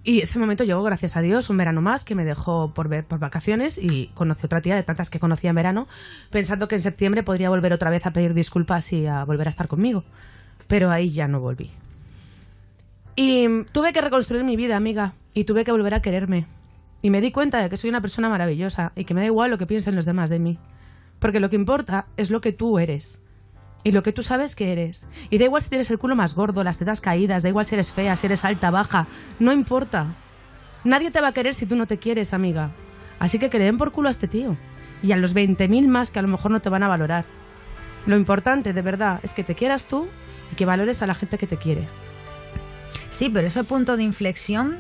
Y ese momento llegó, gracias a Dios, un verano más que me dejó por ver por vacaciones y conocí otra tía de tantas que conocía en verano, pensando que en septiembre podría volver otra vez a pedir disculpas y a volver a estar conmigo. Pero ahí ya no volví. Y tuve que reconstruir mi vida, amiga, y tuve que volver a quererme. Y me di cuenta de que soy una persona maravillosa y que me da igual lo que piensen los demás de mí. Porque lo que importa es lo que tú eres. Y lo que tú sabes que eres. Y da igual si tienes el culo más gordo, las tetas caídas, da igual si eres fea, si eres alta, baja. No importa. Nadie te va a querer si tú no te quieres, amiga. Así que que le den por culo a este tío. Y a los 20.000 más que a lo mejor no te van a valorar. Lo importante, de verdad, es que te quieras tú y que valores a la gente que te quiere. Sí, pero ese punto de inflexión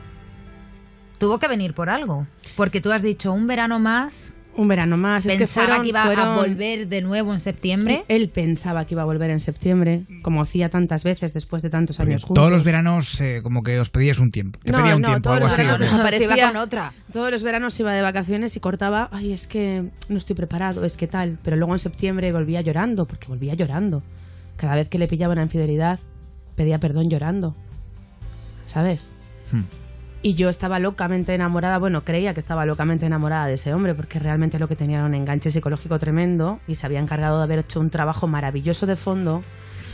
tuvo que venir por algo. Porque tú has dicho un verano más. Un verano más. Es que Pensaba fueron- que iba a fueron- volver de nuevo en septiembre. Él pensaba que iba a volver en septiembre, como hacía tantas veces después de tantos años juntos. Todos los veranos eh, como que os pedías un tiempo. Te No, pedía un no, tiempo, todos algo los así. ¿o veranos no? aparecía- Se iba con otra. Todos los veranos iba de vacaciones y cortaba, ay, es que no estoy preparado, es que tal. Pero luego en septiembre volvía llorando, porque volvía llorando. Cada vez que le pillaba una infidelidad, pedía perdón llorando. ¿Sabes? Hmm. Y yo estaba locamente enamorada, bueno, creía que estaba locamente enamorada de ese hombre, porque realmente lo que tenía era un enganche psicológico tremendo y se había encargado de haber hecho un trabajo maravilloso de fondo.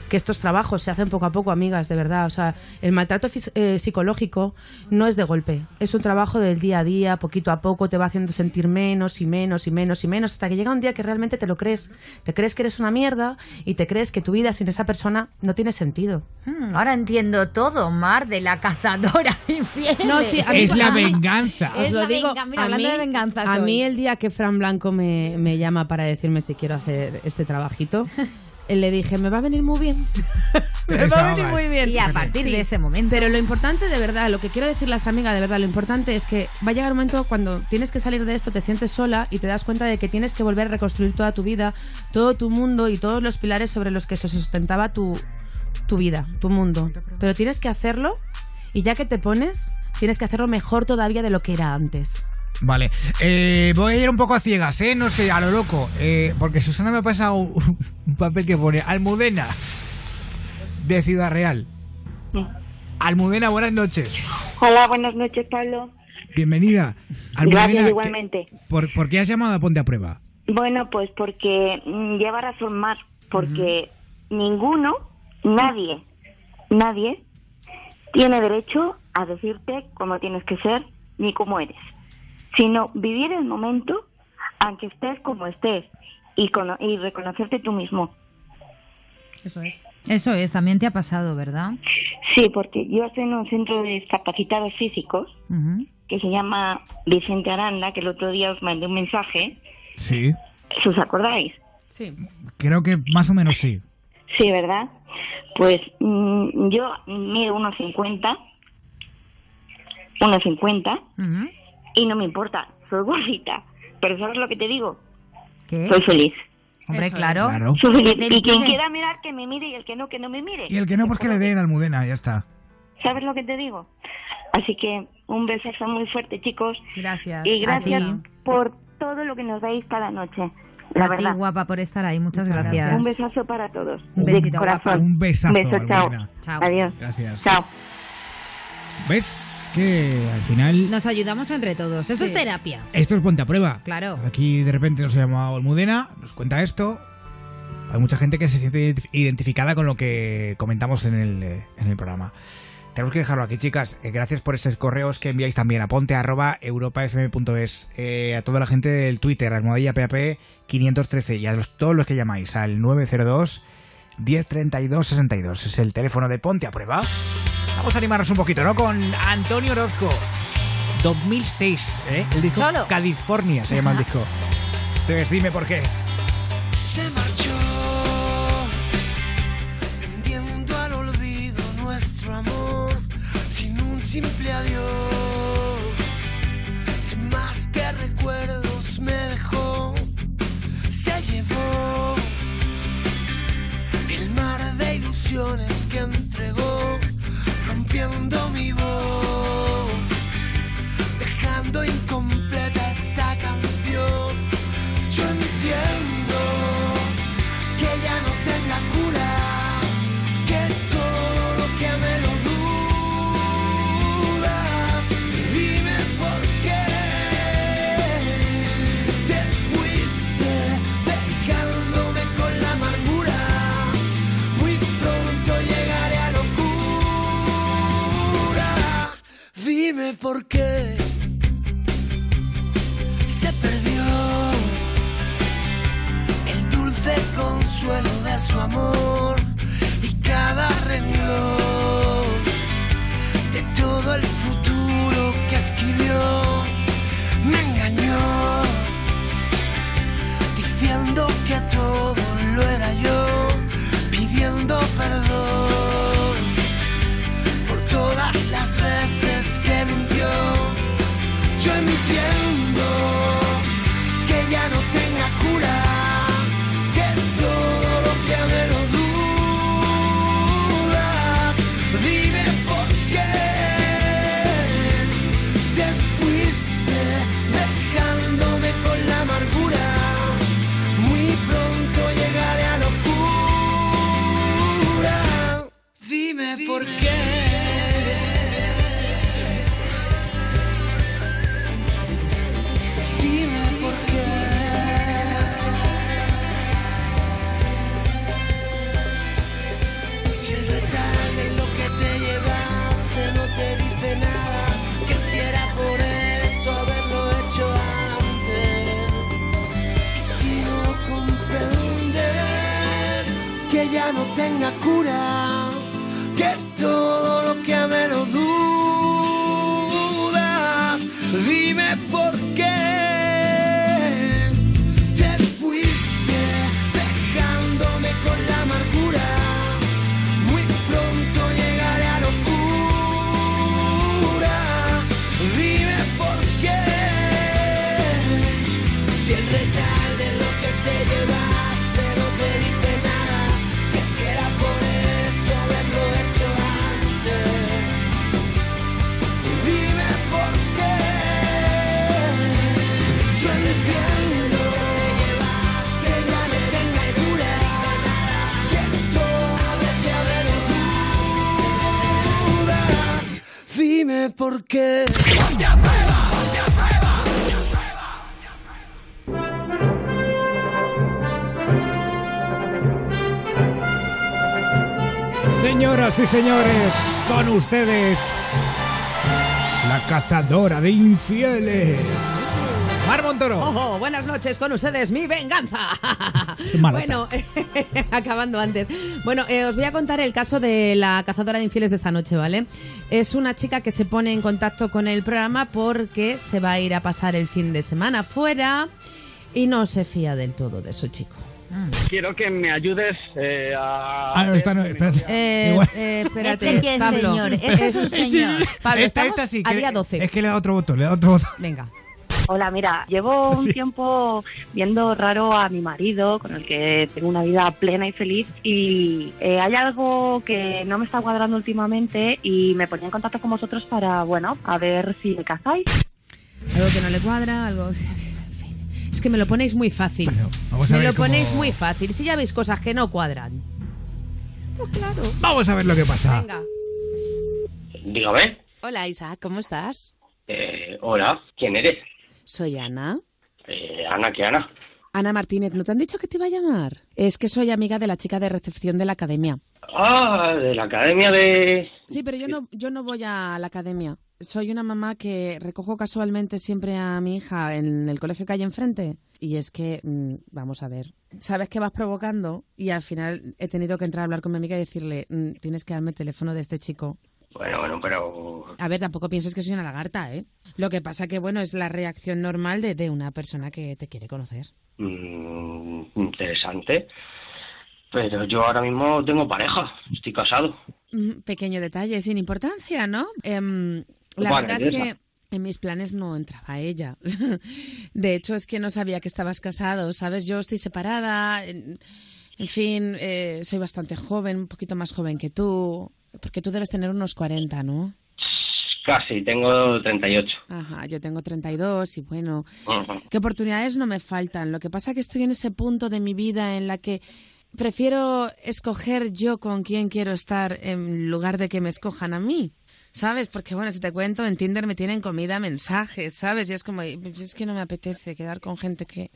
Que estos trabajos se hacen poco a poco, amigas, de verdad. O sea, el maltrato eh, psicológico no es de golpe. Es un trabajo del día a día, poquito a poco, te va haciendo sentir menos y menos y menos y menos, hasta que llega un día que realmente te lo crees. Te crees que eres una mierda y te crees que tu vida sin esa persona no tiene sentido. Hmm, ahora entiendo todo, Mar, de la cazadora infiel. No, sí, a mí- Es la venganza. Os lo digo, venga- mira, a hablando mí- de venganza A mí el día que Fran Blanco me, me llama para decirme si quiero hacer este trabajito, le dije, me va a venir muy bien. Me va a venir muy bien. Y a partir de ese momento. Pero lo importante de verdad, lo que quiero decirle a esta amiga de verdad, lo importante es que va a llegar un momento cuando tienes que salir de esto, te sientes sola y te das cuenta de que tienes que volver a reconstruir toda tu vida, todo tu mundo y todos los pilares sobre los que se sustentaba tu, tu vida, tu mundo. Pero tienes que hacerlo y ya que te pones, tienes que hacerlo mejor todavía de lo que era antes. Vale, eh, voy a ir un poco a ciegas, ¿eh? No sé, a lo loco. eh, porque Susana me ha pasado un un papel que pone Almudena de Ciudad Real. Almudena, buenas noches. Hola, buenas noches, Pablo. Bienvenida. Almudena, Gracias, ¿qué- igualmente. ¿por, por qué has llamado a Ponte a Prueba? Bueno, pues porque mm, lleva razón más, porque ninguno, nadie, nadie tiene derecho a decirte cómo tienes que ser ni cómo eres, sino vivir el momento aunque estés como estés y, cono- y reconocerte tú mismo. Eso es. Eso es, también te ha pasado, ¿verdad? Sí, porque yo estoy en un centro de discapacitados físicos que se llama Vicente Aranda, que el otro día os mandé un mensaje, Sí. si os acordáis. Sí. Creo que más o menos sí. Sí, ¿verdad? Pues mm, yo mido 1,50, 1,50 Ujú. Y no me importa, soy gordita. Pero ¿sabes lo que te digo? ¿Qué? Soy feliz. Hombre, claro. Claro. Soy feliz. Te Y quien quiera mirar, que me mire y el que no, que no me mire. Y el que no, pues que le den Almudena, ya está. ¿Sabes lo que te digo? Así que un besazo muy fuerte, chicos. Gracias. Y gracias ti. por todo lo que nos dais cada noche. La a ti, verdad. guapa, por estar ahí. Muchas gracias. Un besazo para todos. Un De besito, corazón. guapa. Un besazo, Beso, chao. Almudena. Chao. Adiós. Gracias. Chao. ¿Ves? Que al final Nos ayudamos entre todos. Eso Sí. es terapia. esto es Ponte a Prueba. Claro. Aquí de repente nos ha llamado Almudena, nos cuenta esto. Hay mucha gente que se siente ident- identificada con lo que comentamos en el, eh, en el programa. Tenemos que dejarlo aquí, chicas. Eh, gracias por esos correos que enviáis también a ponte arroba europafm.es. Eh, a toda la gente del Twitter, almohadilla PAP 513 y a los- todos los que llamáis al 902 1032 62. Es el teléfono de Ponte a Prueba. Vamos a animarnos un poquito, ¿no? Con Antonio Orozco. 2006, ¿eh? El disco Solo. California se llama el disco. Entonces dime por qué. Se marchó, vendiendo al olvido nuestro amor, sin un simple adiós. Sin más que recuerdos me dejó, se llevó el mar de ilusiones que entregó, rompiendo mi voz, dejando incompleta Dime por qué se perdió el dulce consuelo de su amor y cada renglón de todo el futuro que escribió me engañó diciendo que todo no tenga cura, y señores, con ustedes, la cazadora de infieles. Mar Montoro. Oh, buenas noches con ustedes, mi venganza. bueno, acabando antes. Bueno, eh, os voy a contar el caso de la cazadora de infieles de esta noche, ¿vale? Es una chica que se pone en contacto con el programa porque se va a ir a pasar el fin de semana fuera y no se fía del todo de su chico. Quiero que me ayudes eh, a... Ah, no, está, no, espérate. Eh, eh, espérate, ¿Este quién, Pablo. señor? Este es un señor. Pablo, esta, esta sí. a que- día 12. Es que le da otro botón, le da otro botón. Venga. Hola, mira, llevo un Sí. tiempo viendo raro a mi marido, con el que tengo una vida plena y feliz, y eh, hay algo que no me está cuadrando últimamente y me ponía en contacto con vosotros para, bueno, a ver si me casáis. Algo que no le cuadra, algo... Es que me lo ponéis muy fácil. vamos a me ver lo ponéis muy fácil. Si ya veis cosas que no cuadran. Pues claro. Vamos a ver lo que pasa. Venga. Dígame. Hola Isaac, ¿cómo estás? Eh, hola, ¿quién eres? Soy Ana. Eh, Ana, ¿qué Ana? Ana Martínez, ¿no te han dicho que te iba a llamar? Es que soy amiga de la chica de recepción de la academia. Ah, de la academia de... Sí, pero yo no, yo no voy a la academia. Soy una mamá que recojo casualmente siempre a mi hija en el colegio que hay enfrente. Y es que, mm, vamos a ver, sabes que vas provocando y al final he tenido que entrar a hablar con mi amiga y decirle, mm, tienes que darme el teléfono de este chico. Bueno, bueno, pero... A ver, tampoco pienses que soy una lagarta, ¿eh? Lo que pasa que, bueno, es la reacción normal de, de una persona que te quiere conocer. mm, interesante. Pero yo ahora mismo tengo pareja, estoy casado. Mm, Pequeño detalle, sin importancia, ¿no? Em, la Vale, verdad es que en mis planes no entraba ella. De hecho, es que no sabía que estabas casado, ¿sabes? Yo estoy separada, en, en fin, eh, soy bastante joven, un poquito más joven que tú, porque tú debes tener unos 40, ¿no? Casi, tengo 38. Ajá, yo tengo 32 y bueno, Ujú. ¿Qué oportunidades no me faltan? Lo que pasa es que estoy en ese punto de mi vida en la que prefiero escoger yo con quién quiero estar en lugar de que me escojan a mí. ¿Sabes? Porque bueno, si te cuento, en Tinder me tienen comida mensajes, ¿sabes? Y es como, es que no me apetece quedar con gente que,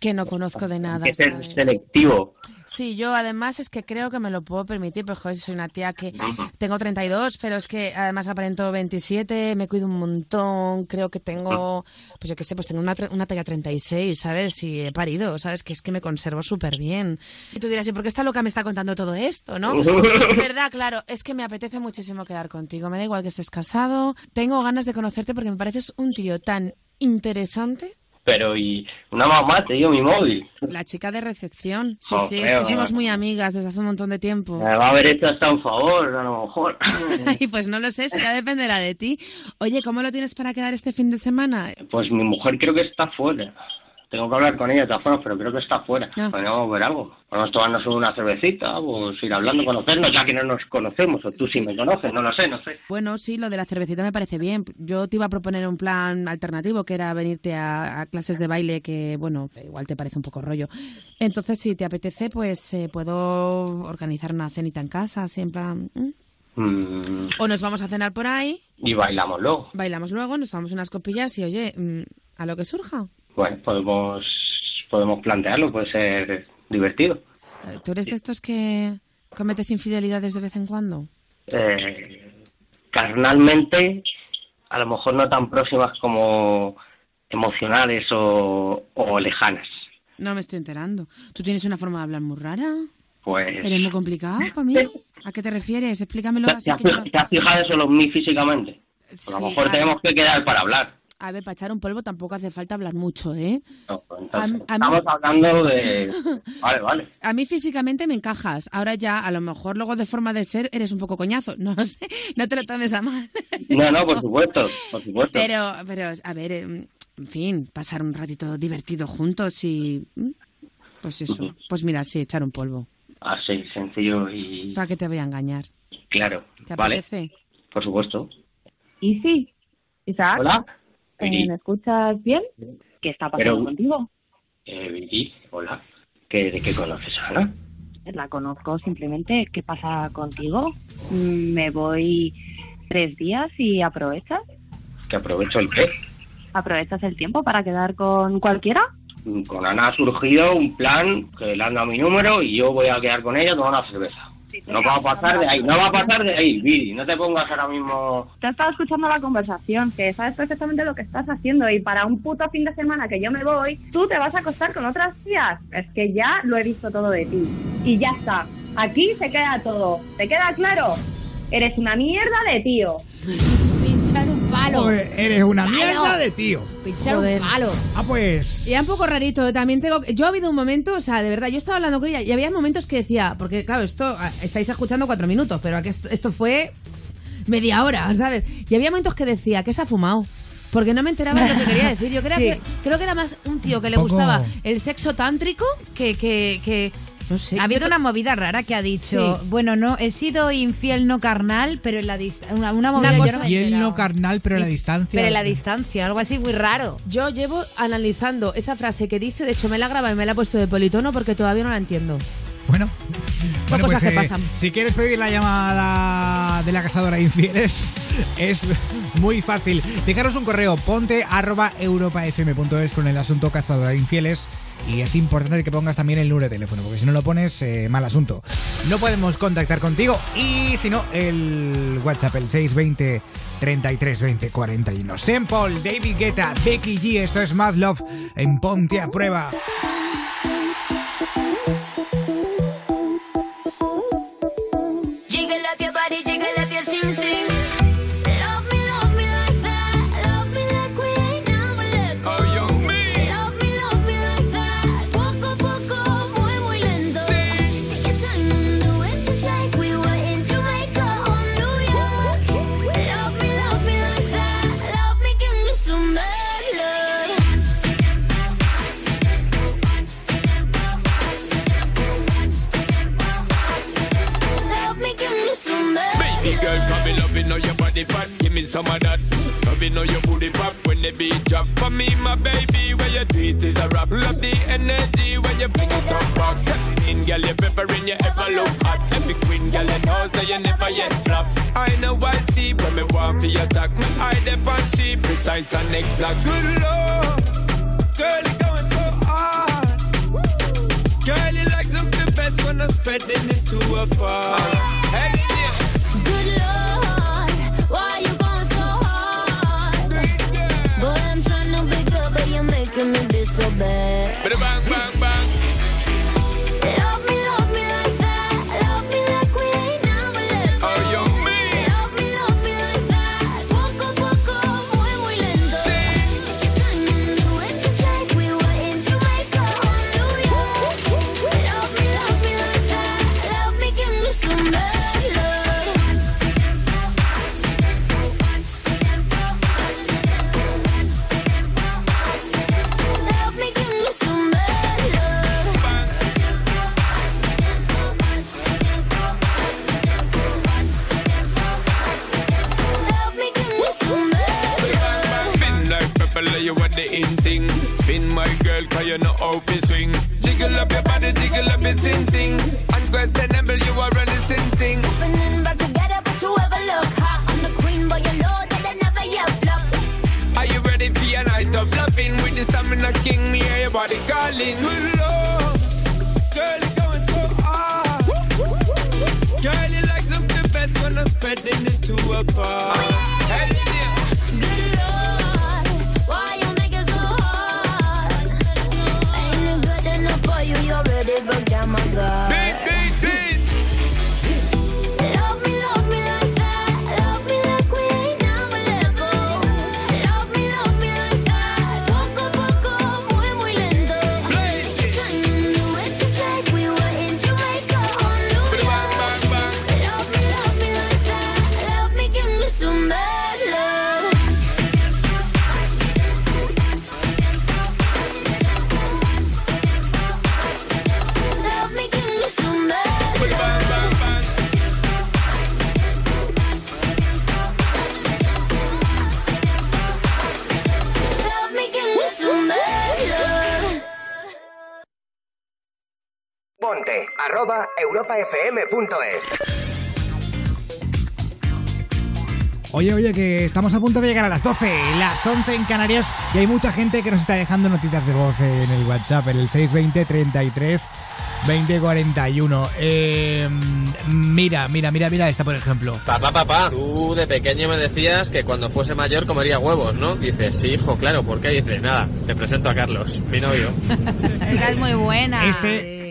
que no conozco de nada. Que ser selectivo. Sí, yo además es que creo que me lo puedo permitir, porque joder, soy una tía que tengo 32, pero es que además aparento 27, me cuido un montón, creo que tengo, pues yo qué sé, pues tengo una, una talla 36, ¿sabes? Y he parido, ¿sabes? Que es que me conservo súper bien. Y tú dirás, ¿y por qué esta loca me está contando todo esto, no? ¿Verdad? Claro, es que me apetece muchísimo quedar contigo, me da igual que estés casado, tengo ganas de conocerte porque me pareces un tío tan interesante. Pero y una mamá te dio mi móvil. La chica de recepción. Sí, sí, es que somos muy amigas desde hace un montón de tiempo. Me va a haber hecho hasta un favor, a lo mejor. Ay, pues no lo sé, eso ya dependerá de ti. Oye, ¿cómo lo tienes para quedar este fin de semana? Pues mi mujer creo que está fuera. Tengo que hablar con ella de todas formas, pero creo que está fuera. Ah. Podemos ver algo. Podemos tomarnos una cervecita, pues ir hablando, conocernos, ya que no nos conocemos, o tú sí me conoces, no lo sé, no sé. Bueno, sí, lo de la cervecita me parece bien. Yo te iba a proponer un plan alternativo, que era venirte a, a clases de baile, que, bueno, igual te parece un poco rollo. Entonces, si te apetece, pues eh, puedo organizar una cenita en casa, así en plan... ¿mm? Mm, O nos vamos a cenar por ahí, y bailamos luego. bailamos luego, nos tomamos unas copillas y, oye, mm, a lo que surja. Bueno, podemos, podemos plantearlo, puede ser divertido. Eh, ¿Tú eres de estos que cometes infidelidades de vez en cuando? Eh, carnalmente, a lo mejor no tan próximas como emocionales o, o lejanas. No me estoy enterando. ¿Tú tienes una forma de hablar muy rara? Pues... ¿Eres muy complicado para mí? ¿A qué te refieres? Explícamelo ¿Te, así te has, que te has fijado solo en mí físicamente? Pues a lo Sí, mejor a tenemos que quedar para hablar. A ver, para echar un polvo tampoco hace falta hablar mucho, ¿eh? No, pues A entonces, a mí- estamos hablando de... Vale, vale. A mí físicamente me encajas. Ahora ya, a lo mejor luego de forma de ser eres un poco coñazo. No lo sé. No te lo tomes a mal. No, no, por supuesto, por supuesto. Pero, pero, a ver, eh, en fin, pasar un ratito divertido juntos y... ¿m? Pues eso. Pues mira, sí, echar un polvo. Así, sencillo y ¿Para qué te voy a engañar? claro. ¿Te Vale, apetece? por supuesto. Y sí, Isaac, Hola. Viri. ¿me escuchas bien? ¿Qué está pasando Pero- contigo? Eh, Viri, hola. ¿Qué, ¿De qué conoces a Ana? La conozco simplemente. ¿Qué pasa contigo? Mm, Me voy tres días y aprovechas. Que aprovecho el qué. ¿Aprovechas el tiempo para quedar con cualquiera? Con Ana ha surgido un plan que le han dado mi número y yo voy a quedar con ella tomando una cerveza. No va a pasar de ahí, no va a pasar de ahí, Viri. No te pongas ahora mismo... Te he estado escuchando la conversación, que sabes perfectamente lo que estás haciendo y para un puto fin de semana que yo me voy, tú te vas a acostar con otras tías. Es que ya lo he visto todo de ti. Y ya está. Aquí se queda todo. ¿Te queda claro? Eres una mierda de tío. Palo. Eres una Palo. mierda de tío. Pinchar Joder. un palo. Ah, pues. Y era un poco rarito. También tengo. Yo ha habido un momento, o sea, de verdad, yo estaba hablando con ella y había momentos que decía, porque claro, esto estáis escuchando cuatro minutos, pero aquí esto, esto fue media hora, ¿sabes? Y había momentos que decía que se ha fumado. Porque no me enteraba de lo que quería decir. Yo creo, Sí. que, creo que era más un tío que le gustaba el sexo tántrico que, que, que no sé. Ha habido una movida rara que ha dicho, Sí. bueno, no, he sido infiel no carnal, pero en la distancia, una, una movida Una no carnal, pero a la distancia. Pero en la distancia, algo así muy raro. Yo llevo analizando esa frase que dice, de hecho me la graba y me la he puesto de politono porque todavía no la entiendo. Bueno. Bueno, cosas pues, que eh, pasan. Si quieres pedir la llamada de la cazadora de infieles, es muy fácil. Dejaros un correo, ponte arroba europafm.es con el asunto cazadora de infieles. Y es importante que pongas también el número de teléfono, porque si no lo pones, eh, mal asunto. No podemos contactar contigo. Y si no, el WhatsApp, el 620 33 20 41. Paul, David Guetta, Becky G. Esto es Mad Love en Ponte a Prueba. Energy when you fling it up. Step in, girl, you peppering, you ever look hot. Every queen, girl, you know, so you never yet flop. I know I see when me want for your attack. Me eye dep on she precise and exact. Good lord, girl, you going so hard. Girl, you like something best when I'm spreading it to a bar. Hey, yeah. Good Lord, bang, bang, Oye, oye, que estamos a punto de llegar a las 12, las 11 en Canarias y hay mucha gente que nos está dejando notitas de voz en el WhatsApp, en el 620 33 2041. Eh, mira, mira, mira, mira esta, por ejemplo. Papá, papá, tú de pequeño me decías que cuando fuese mayor comería huevos, ¿no? Dices, sí, hijo, claro, ¿por qué? Dice, nada, te presento a Carlos, mi novio. Esa es muy buena. Este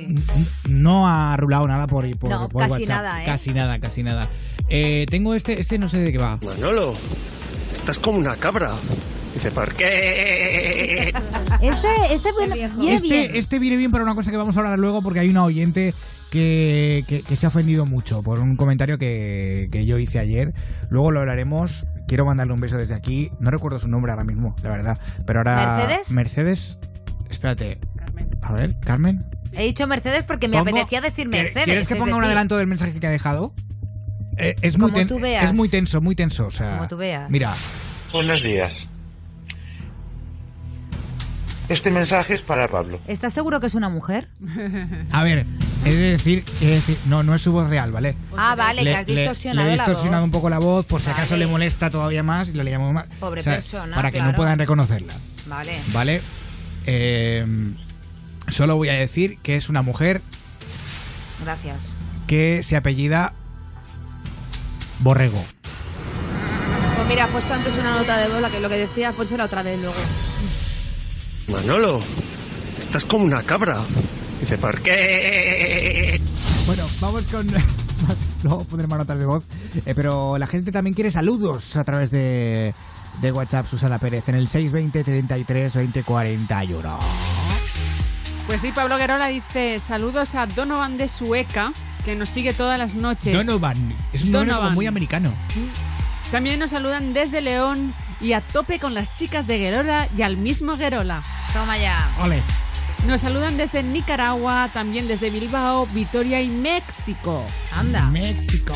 no ha rulado nada por, por, No, por casi WhatsApp. nada, ¿eh? Casi nada, casi nada. Eh, tengo este, este no sé de qué va. Manolo, estás como una cabra. Dice, ¿por qué? Este, este bueno, viene este, bien. este viene bien para una cosa que vamos a hablar luego porque hay una oyente que, que- que se ha ofendido mucho por un comentario que, que yo hice ayer. Luego lo hablaremos. Quiero mandarle un beso desde aquí. No recuerdo su nombre ahora mismo, la verdad. Pero ahora... ¿Mercedes? Mercedes. Espérate. A ver, Carmen. He dicho Mercedes porque me Pongo- apetecía decir ¿Quieres- Mercedes. ¿Quieres que ponga un adelanto del mensaje que ha dejado? Eh, es, muy ten- tú veas. es muy tenso, muy tenso. O sea, Como tú veas. Mira, Buenos días. Este mensaje es para Pablo. ¿Estás seguro que es una mujer? a ver, he de decir, he de decir- no, no es su voz real, ¿vale? Ah, vale, que has distorsionado le he la distorsionado voz. un poco la voz por si acaso le molesta todavía más y le llamo más. Pobre persona, Para que no puedan reconocerla, Vale. ¿vale? Eh, solo voy a decir que es una mujer Gracias. que se apellida Borrego. Pues mira, has puesto antes una nota de voz, la que lo que decías, pónsela otra vez luego. Manolo, estás como una cabra. Dice, ¿por qué? Bueno, vamos con. Luego pondré más notas de voz. Eh, pero la gente también quiere saludos a través de, de WhatsApp, Susana Pérez, en el 620 33 20 41. Pues sí, Pablo Guerola dice saludos a Donovan de Sueca, que nos sigue todas las noches. Donovan. Es un nombre muy americano. También nos saludan desde León y a tope con las chicas de Guerola y al mismo Guerola. Toma ya. Ole. Nos saludan desde Nicaragua, también desde Bilbao, Vitoria y México. Anda. México.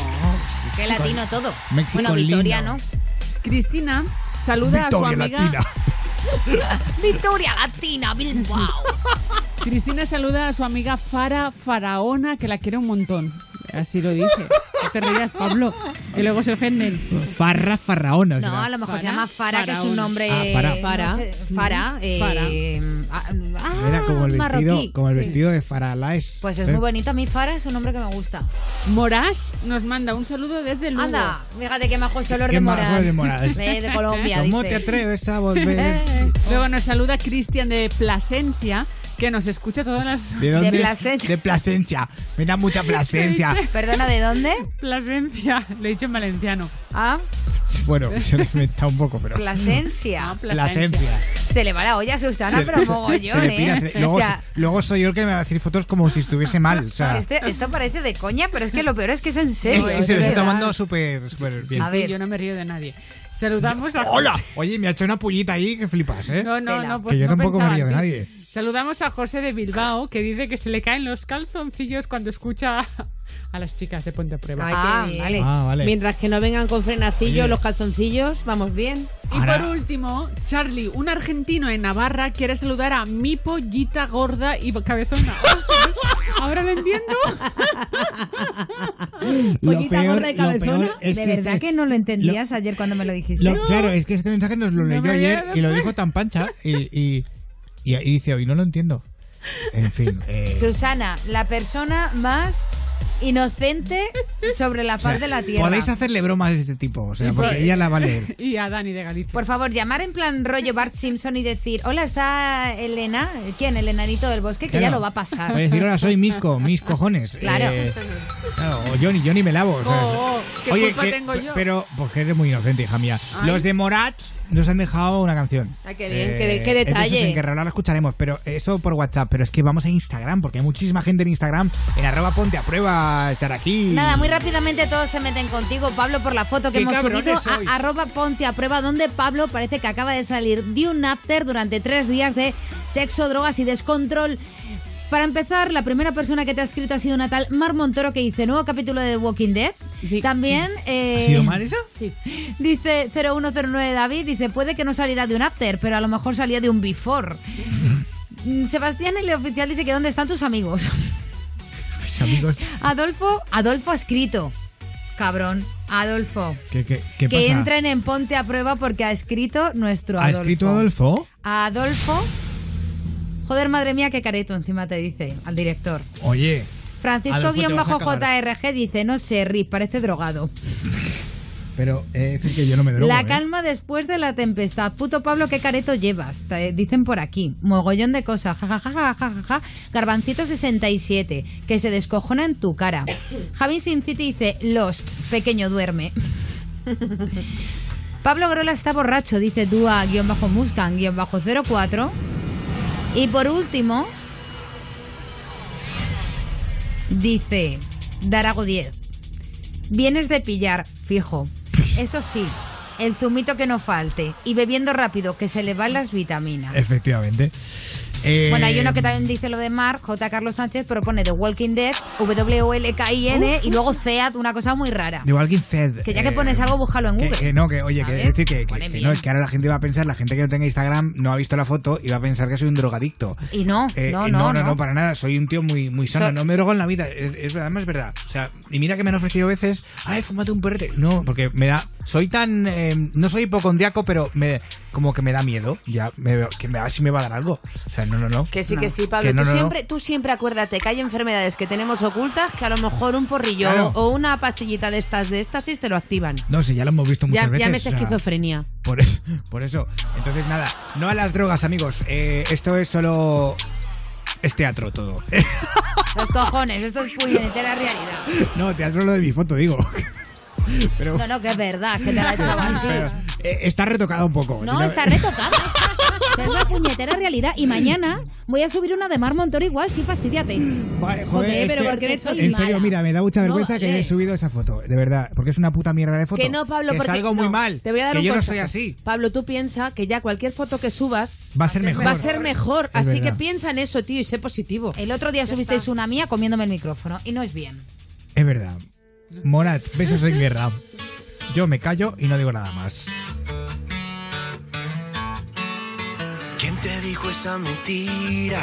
Qué latino todo. México bueno, Victoria, lindo. ¿no? Cristina saluda a su amiga. Victoria Latina, Bilbao. Cristina saluda a su amiga Fara Faraona, que la quiere un montón. Así lo dice. No te rías, Pablo, que luego se ofenden. Farra Farraona. No, será. a lo mejor se llama Fara, que es un nombre. Ah, Fara. Fara. Fara. Eh, Fara. ah, ah, Era como el vestido, marroquí. como el Sí. vestido de Faralaes. Pues es ¿Eh? muy bonito. A mí Fara es un nombre que me gusta. Morás nos manda un saludo desde Lugo. Anda, fíjate qué majo es el olor Qué de el de Morán. De, de Colombia, ¿Cómo dice. te atreves a volver? Luego nos saluda Cristian de Plasencia, que nos escucha todas las... ¿De dónde? es? Plasencia. De Plasencia. Me da mucha Plasencia. Perdona, ¿de dónde? Plasencia, lo he dicho en valenciano. Ah, Bueno, se lo he inventado un poco, pero. Plasencia. Plasencia. Se le va la olla a Susana, Se- pero mogollón, se le pira, ¿eh? se- luego, o sea, luego soy yo el que me va a decir fotos como si estuviese mal. O sea, este- esto parece de coña, pero es que lo peor es que es en serio. es que se lo de está tomando súper súper bien. Sí, sí, yo no me río de nadie. Saludamos a... ¡Hola! Oye, me ha hecho una pullita ahí que flipas, ¿eh? No, no, no, pues que yo no tampoco me río de nadie. Saludamos a José de Bilbao, que dice que se le caen los calzoncillos cuando escucha a las chicas de Ponte a Prueba. Ay, Ah, vale. Ah, vale. Mientras que no vengan con frenacillo Oye. los calzoncillos, vamos bien. Y por último, Charlie, un argentino en Navarra, quiere saludar a mi pollita gorda y cabezona. Ahora lo entiendo. Lo Pollita peor, gorda y lo cabezona. peor es ¿De verdad este- que no lo entendías ayer cuando me lo dijiste? lo- claro, es que este mensaje nos lo leyó me ayer y lo dijo tan pancha y, y, y, y dice hoy no lo entiendo. En fin. eh, Susana, la persona más inocente sobre la o sea, faz de la tierra. Podéis hacerle bromas de este tipo, o sea, Sí. porque ella la va a leer. Y a Dani de Galicia. Por favor, llamar en plan rollo Bart Simpson y decir, hola, está Elena. ¿Quién? El enanito del bosque, que ya Claro. lo va a pasar. Voy a decir, ahora soy Misco, mis cojones. Claro. Eh, claro, o Johnny, Johnny me lavo. ¿sabes? Oh, ¿qué culpa tengo yo? Pero, porque eres muy inocente, hija mía. Ay. Los de Morat nos han dejado una canción. Ay, qué bien, qué de- qué detalle. En Guerrero la escucharemos, pero eso por WhatsApp. Pero es que vamos a Instagram, porque hay muchísima gente en Instagram. En arroba ponte a prueba, Sarají. Nada, muy rápidamente todos se meten contigo, Pablo, por la foto que ¡Qué hemos subido sois! a arroba ponte a prueba, donde Pablo parece que acaba de salir de un after durante tres días de sexo, drogas y descontrol. Para empezar, la primera persona que te ha escrito ha sido una tal Mar Montoro que dice nuevo capítulo de The Walking Dead. También... eh, ¿Ha sido Mar esa? Sí. Dice 0109 David, dice puede que no saliera de un after, pero a lo mejor salía de un before. Mm, Sebastián, el oficial, dice que ¿dónde están tus amigos? Mis amigos. Adolfo, Adolfo ha escrito. Cabrón, Adolfo. ¿Qué, qué, qué que pasa? entren en Ponte a Prueba porque ha escrito nuestro ¿Ha Adolfo. escrito Adolfo? Adolfo. Joder, madre mía, qué careto encima te dice al director. Oye. Francisco-JRG dice, no sé, Rip, parece drogado. Pero he decir que yo no me drogo. la ¿eh? calma después de la tempestad. Puto Pablo, qué careto llevas. Te dicen por aquí. Mogollón de cosas. Ja, ja, ja, ja, ja, ja. Garbancito 67. Que se descojona en tu cara. Javi Sin City dice, los, pequeño duerme. Pablo Grola está borracho, dice Dua-Muscan-04. Y por último, dice Darago 10. Vienes de pillar, fijo. Eso sí, el zumito que no falte. Y bebiendo rápido, que se le van las vitaminas. Efectivamente. Eh, Bueno, hay uno que también dice lo de Mark, J. Carlos Sánchez, pero pone The Walking Dead, W-O-L-K-I-N, y luego CEAT, una cosa muy rara. The Walking Dead. Que ya que eh, pones algo, búscalo en que, Google. que no, que oye, que ¿Sabes? decir que, no, es que ahora la gente va a pensar, la gente que no tenga Instagram no ha visto la foto y va a pensar que soy un drogadicto. Y no, Eh, no, no, no, no. para nada. Soy un tío muy, muy sano. So- no me drogo en la vida. Es, es verdad, es verdad. O sea, y mira que me han ofrecido veces, ay, fúmate un perrete. No, porque me da. Soy tan. eh, no soy hipocondriaco, pero me como que me da miedo. Ya, me, que me, a ver si me va a dar algo. O sea, no, no, no. Que sí, que sí, Que Pablo. no, tú, no, no. siempre, tú siempre acuérdate que hay enfermedades que tenemos ocultas que a lo mejor un porrillo Claro. o una pastillita de estas de éxtasis te lo activan. No sé, ya lo hemos visto muchas Ya, veces. ya me es o sea, esquizofrenia. Por, es- por eso. Entonces, nada, no a las drogas, amigos. Eh, esto es solo. Es teatro todo. Los cojones, esto es puñetera realidad. no, teatro lo de mi foto, digo. Pero, No, no, que es verdad, que te la he echado así. pero, eh, está retocado un poco. No, está retocada. Es la puñetera realidad. Y mañana voy a subir una de Mar Montoro igual, sí, fastidiate. Joder, Joder, pero es que- ¿por qué me soy En serio, mala? mira, me da mucha No, vergüenza que lee. haya subido esa foto, de verdad, porque es una puta mierda de foto. Que no, Pablo, que porque es algo muy no, mal. Te voy a dar que un yo no soy así. Pablo, tú piensa que ya cualquier foto que subas Va a ser mejor. Va a ser mejor, Es así que piensa en eso, tío, y sé positivo. El otro día subisteis una mía comiéndome el micrófono y no es bien. Es verdad. Monat, besos en guerra. Yo me callo y no digo nada más. ¿Quién te dijo esa mentira?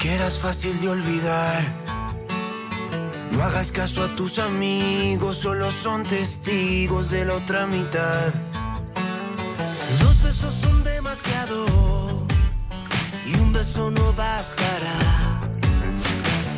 Que eras fácil de olvidar. No hagas caso a tus amigos, solo son testigos de la otra mitad. Dos besos son demasiado y un beso no bastará.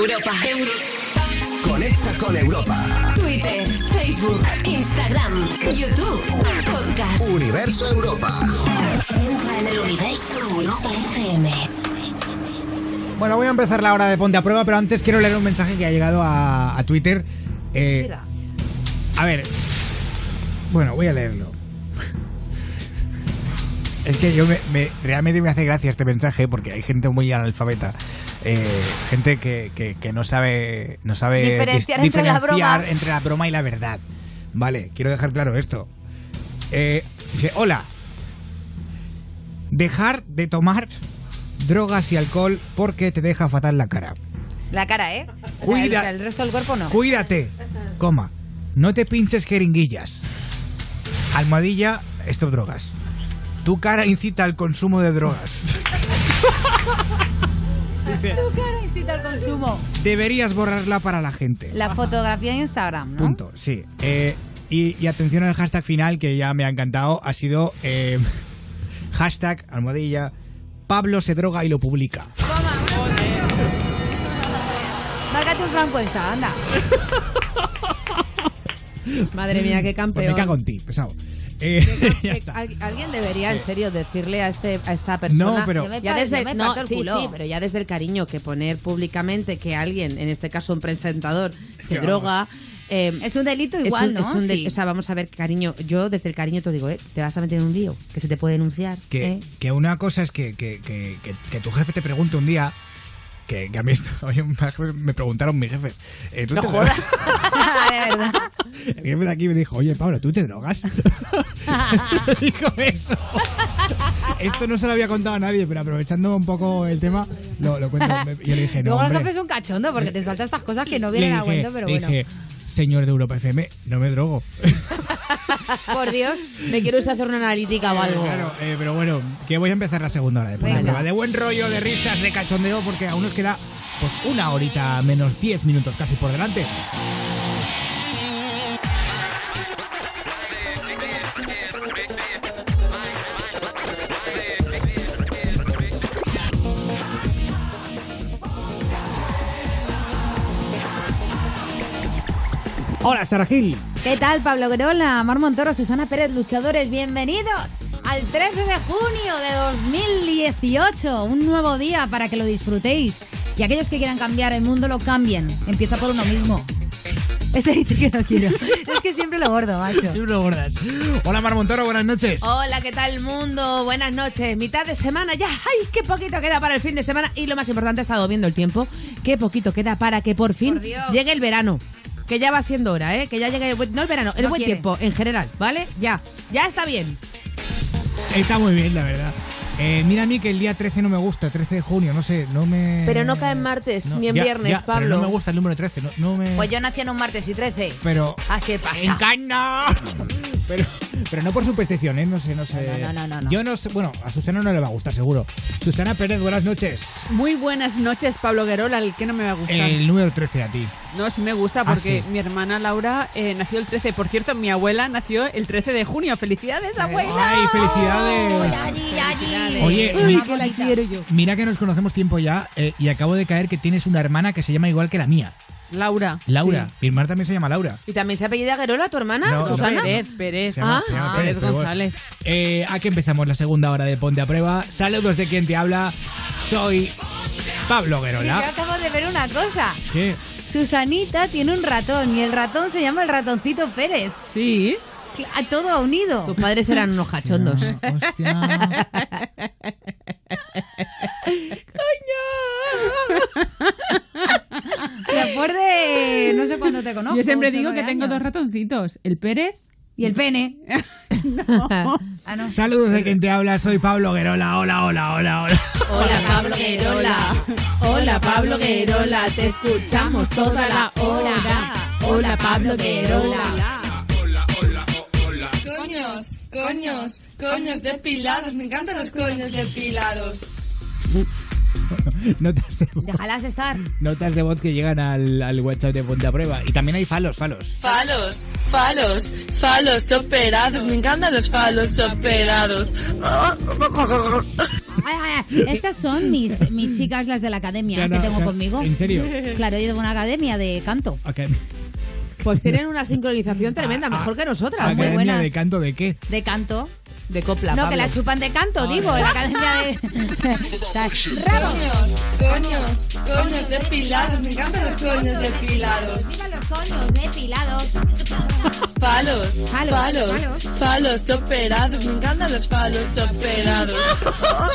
Universo Europa. Conecta con Europa. Twitter, Facebook, Instagram, YouTube, podcast. Universo Europa. Entra en el universo Europa FM. Bueno, voy a empezar la hora de Ponte a Prueba, pero antes quiero leer un mensaje que ha llegado a, a Twitter. Eh, a ver. Bueno, voy a leerlo. Es que yo me, me- realmente me hace gracia este mensaje porque hay gente muy analfabeta. Eh, gente que, que- que no sabe no sabe Diferenciar entre la broma. entre la broma y la verdad. Vale, quiero dejar claro esto. Eh, dice, hola. Dejar de tomar drogas y alcohol porque te deja fatal la cara. La cara, ¿eh? Cuida- El, el resto del cuerpo no. Cuídate, coma. No te pinches jeringuillas. Almohadilla, stop drogas. Tu cara incita al consumo de drogas. Dice, Tu cara incita al consumo. deberías borrarla para la gente. La fotografía en Instagram, ¿no? Punto, sí. Eh, y, y atención al hashtag final que ya me ha encantado. Ha sido eh, hashtag almohadilla. Pablo se droga y lo publica. Márcate un franco esta, anda. Madre mía, qué Pues campeón. me cago en ti, pesado. Eh, Que al- alguien debería en serio decirle a este a esta persona No, pero- me ya desde me no, el sí, culo. sí, pero ya desde el cariño que poner públicamente que alguien en este caso un presentador se droga eh, Es un delito es igual, un- ¿no? es un del- Sí. o sea vamos a ver cariño yo desde el cariño te digo eh, te vas a meter en un lío que se te puede denunciar Que, ¿eh? que una cosa es que, que- que- que- que tu jefe te pregunte un día. Que, que a mí esto, oye, me preguntaron mis jefes. eh, ¿tú No te jodas. de verdad. El jefe de aquí me dijo, oye, Pablo, ¿tú te drogas? Dijo eso. Esto no se lo había contado a nadie, pero aprovechando un poco el tema, lo, lo cuento. Yo le dije, no, Luego el hombre. jefe es un cachondo porque te salta estas cosas que no vienen a cuento, pero le bueno. dije, señor de Europa FM, no me drogo. Por Dios. me quiere usted hacer una analítica o algo Claro, eh, pero bueno, que voy a empezar la segunda hora de Ponte a Venga. Prueba. De buen rollo, de risas, de cachondeo, porque aún nos queda pues una horita menos 10 minutos casi por delante. Hola, Sara Gil. ¿Qué tal, Pablo Guerola, Mar Montoro, Susana Pérez, luchadores? Bienvenidos al 13 de junio de 2018. Un nuevo día para que lo disfrutéis. Y aquellos que quieran cambiar el mundo lo cambien. Empieza por uno mismo. Este dice que no quiero. Es que siempre lo gordo, macho. Siempre lo gordas. Hola, Mar Montoro, buenas noches. Hola, ¿qué tal mundo? Buenas noches. Mitad de semana ya. ¡Ay, qué poquito queda para el fin de semana! Y lo más importante, he estado viendo el tiempo. Qué poquito queda para que por fin Por llegue el verano. Que ya va siendo hora, ¿eh? Que ya llegue el buen, no el verano, el No buen quiere. tiempo en general, ¿vale? Ya, ya está bien. Está muy bien, la verdad. Eh, mira a mí que el día 13 no me gusta, 13 de junio, no sé, no me... Pero no cae en martes no, ni en ya, viernes, ya, Pablo. Pero no me gusta el número 13, no, no me... Pues yo nací en un martes y 13. Pero... Así pasa. ¡Encarna! Pero, pero no por superstición, ¿eh? No sé, no sé. No, no, no, no, no. Yo no sé, bueno, a Susana no le va a gustar, seguro. Susana Pérez, buenas noches. Muy buenas noches, Pablo Guerola, el que no me va a gustar. El número 13 a ti. No, sí me gusta Ah, porque sí. mi hermana Laura eh, nació el 13. Por cierto, mi abuela nació el 13 de junio. ¡Felicidades, abuela! ¡Ay, felicidades! Oye, Uy, mi- que la quiero yo. Mira que nos conocemos tiempo ya eh, y acabo de caer que tienes una hermana que se llama igual que la mía. Laura. Laura. sí. Mi hermana también se llama Laura. ¿Y también se apellida Guerola, tu hermana, No, Susana? Pérez, Pérez. Se llama- Ah, se llama Pérez bueno. González. Eh, aquí empezamos la segunda hora de Ponte a Prueba. Saludos de quien te habla. Soy Pablo Yo Guerola. acabo de ver una cosa. ¿Qué? Susanita tiene un ratón y el ratón se llama el ratoncito Pérez. Sí. A todo unido. Tus padres eran unos cachondos. Después de no sé cuándo te conozco. Yo siempre digo que tengo dos ratoncitos. El Pérez Y el pene. Ah, no. Saludos de quien te habla. Soy Pablo Guerola. Hola, hola, hola, hola. Hola Pablo Guerola, hola Pablo Guerola, te escuchamos toda la hora. Hola Pablo Guerola. Coños, coños, depilados. Me encantan los coños depilados. Notas de, voz, Déjalas estar. notas de voz que llegan al, al WhatsApp de Ponte a Prueba. Y también hay falos, falos. Falos, falos, falos operados. Me encantan los falos operados. Ay, ay, ay, Estas son mis, mis chicas, las de la academia han- que tengo conmigo. ¿en serio? Claro, yo tengo una academia de canto. Ok. Pues tienen una sincronización tremenda, mejor que nosotras. ¿eh? ¿Academia buenas. de canto de qué? De canto. De copla. No, que Pablo. la chupan de canto, digo, la academia de. Coños, coños, coños depilados. Me encantan los coños depilados. ¡Viva los coños depilados! Palos, Palos, palos, palos operados. Me encantan los palos operados.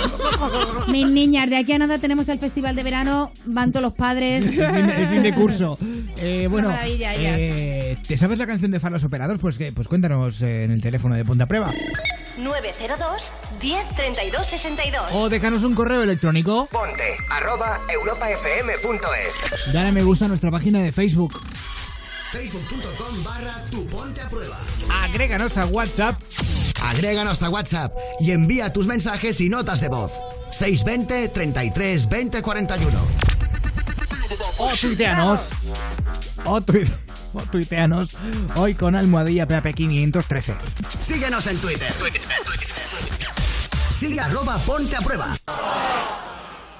Mis niñas, de aquí a nada tenemos el festival de verano, van todos los padres. El fin, el fin de curso. Eh, bueno, eh, ¿te sabes la canción de Faros Operados? Pues, que, pues cuéntanos eh, en el teléfono de Ponte a Prueba. 902 10 32 62. O déjanos un correo electrónico. Ponte arroba europafm.es. Dale a me gusta a nuestra página de Facebook. Facebook.com barra tu ponte a prueba. Agréganos a WhatsApp. Agréganos a WhatsApp y envía tus mensajes y notas de voz. 620 33 20 41. O tuiteanos. O, tui- o tuiteanos. Hoy con almohadilla PAP 513. Síguenos en Twitter. Sigue arroba ponte a prueba.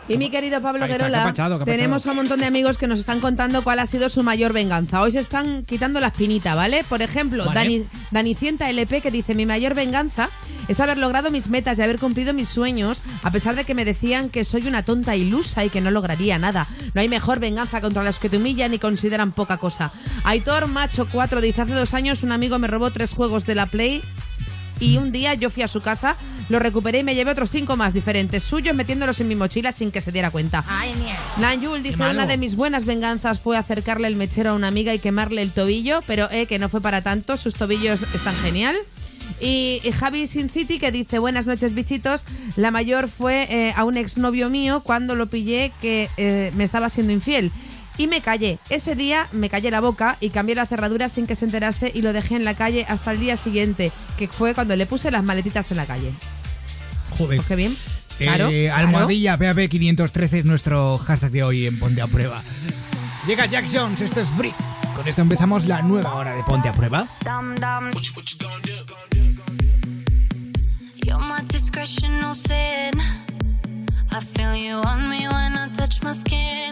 Y mi querido Pablo Guerola, ¿qué ha pachado, qué ha tenemos a un montón de amigos que nos están contando cuál ha sido su mayor venganza. Hoy se están quitando la espinita, ¿vale? Por ejemplo, Vale. Dani, Danicienta LP que dice, mi mayor venganza es haber logrado mis metas y haber cumplido mis sueños, a pesar de que me decían que soy una tonta ilusa y que no lograría nada. No hay mejor venganza contra los que te humillan y consideran poca cosa. Aitor Macho 4 dice, hace dos años un amigo me robó tres juegos de la Play y un día yo fui a su casa, lo recuperé y me llevé otros cinco más diferentes suyos metiéndolos en mi mochila sin que se diera cuenta. Ay, mierda. Nayul dice, una de mis buenas venganzas fue acercarle el mechero a una amiga y quemarle el tobillo, pero eh, que no fue para tanto, sus tobillos están genial. Y, y Javi Sin City que dice, buenas noches bichitos, la mayor fue eh, a un exnovio mío cuando lo pillé que eh, me estaba siendo infiel. Y me callé. Ese día me callé la boca y cambié la cerradura sin que se enterase y lo dejé en la calle hasta el día siguiente, que fue cuando le puse las maletitas en la calle. Joder. Pues qué bien. Eh, Claro, claro. almohadilla PAP 513 es nuestro hashtag de hoy en Ponte a Prueba. Llega Jack Jones, esto es Brief. Con esto empezamos la nueva hora de Ponte a Prueba. You're my discretional sin. I feel you on me when I touch my skin.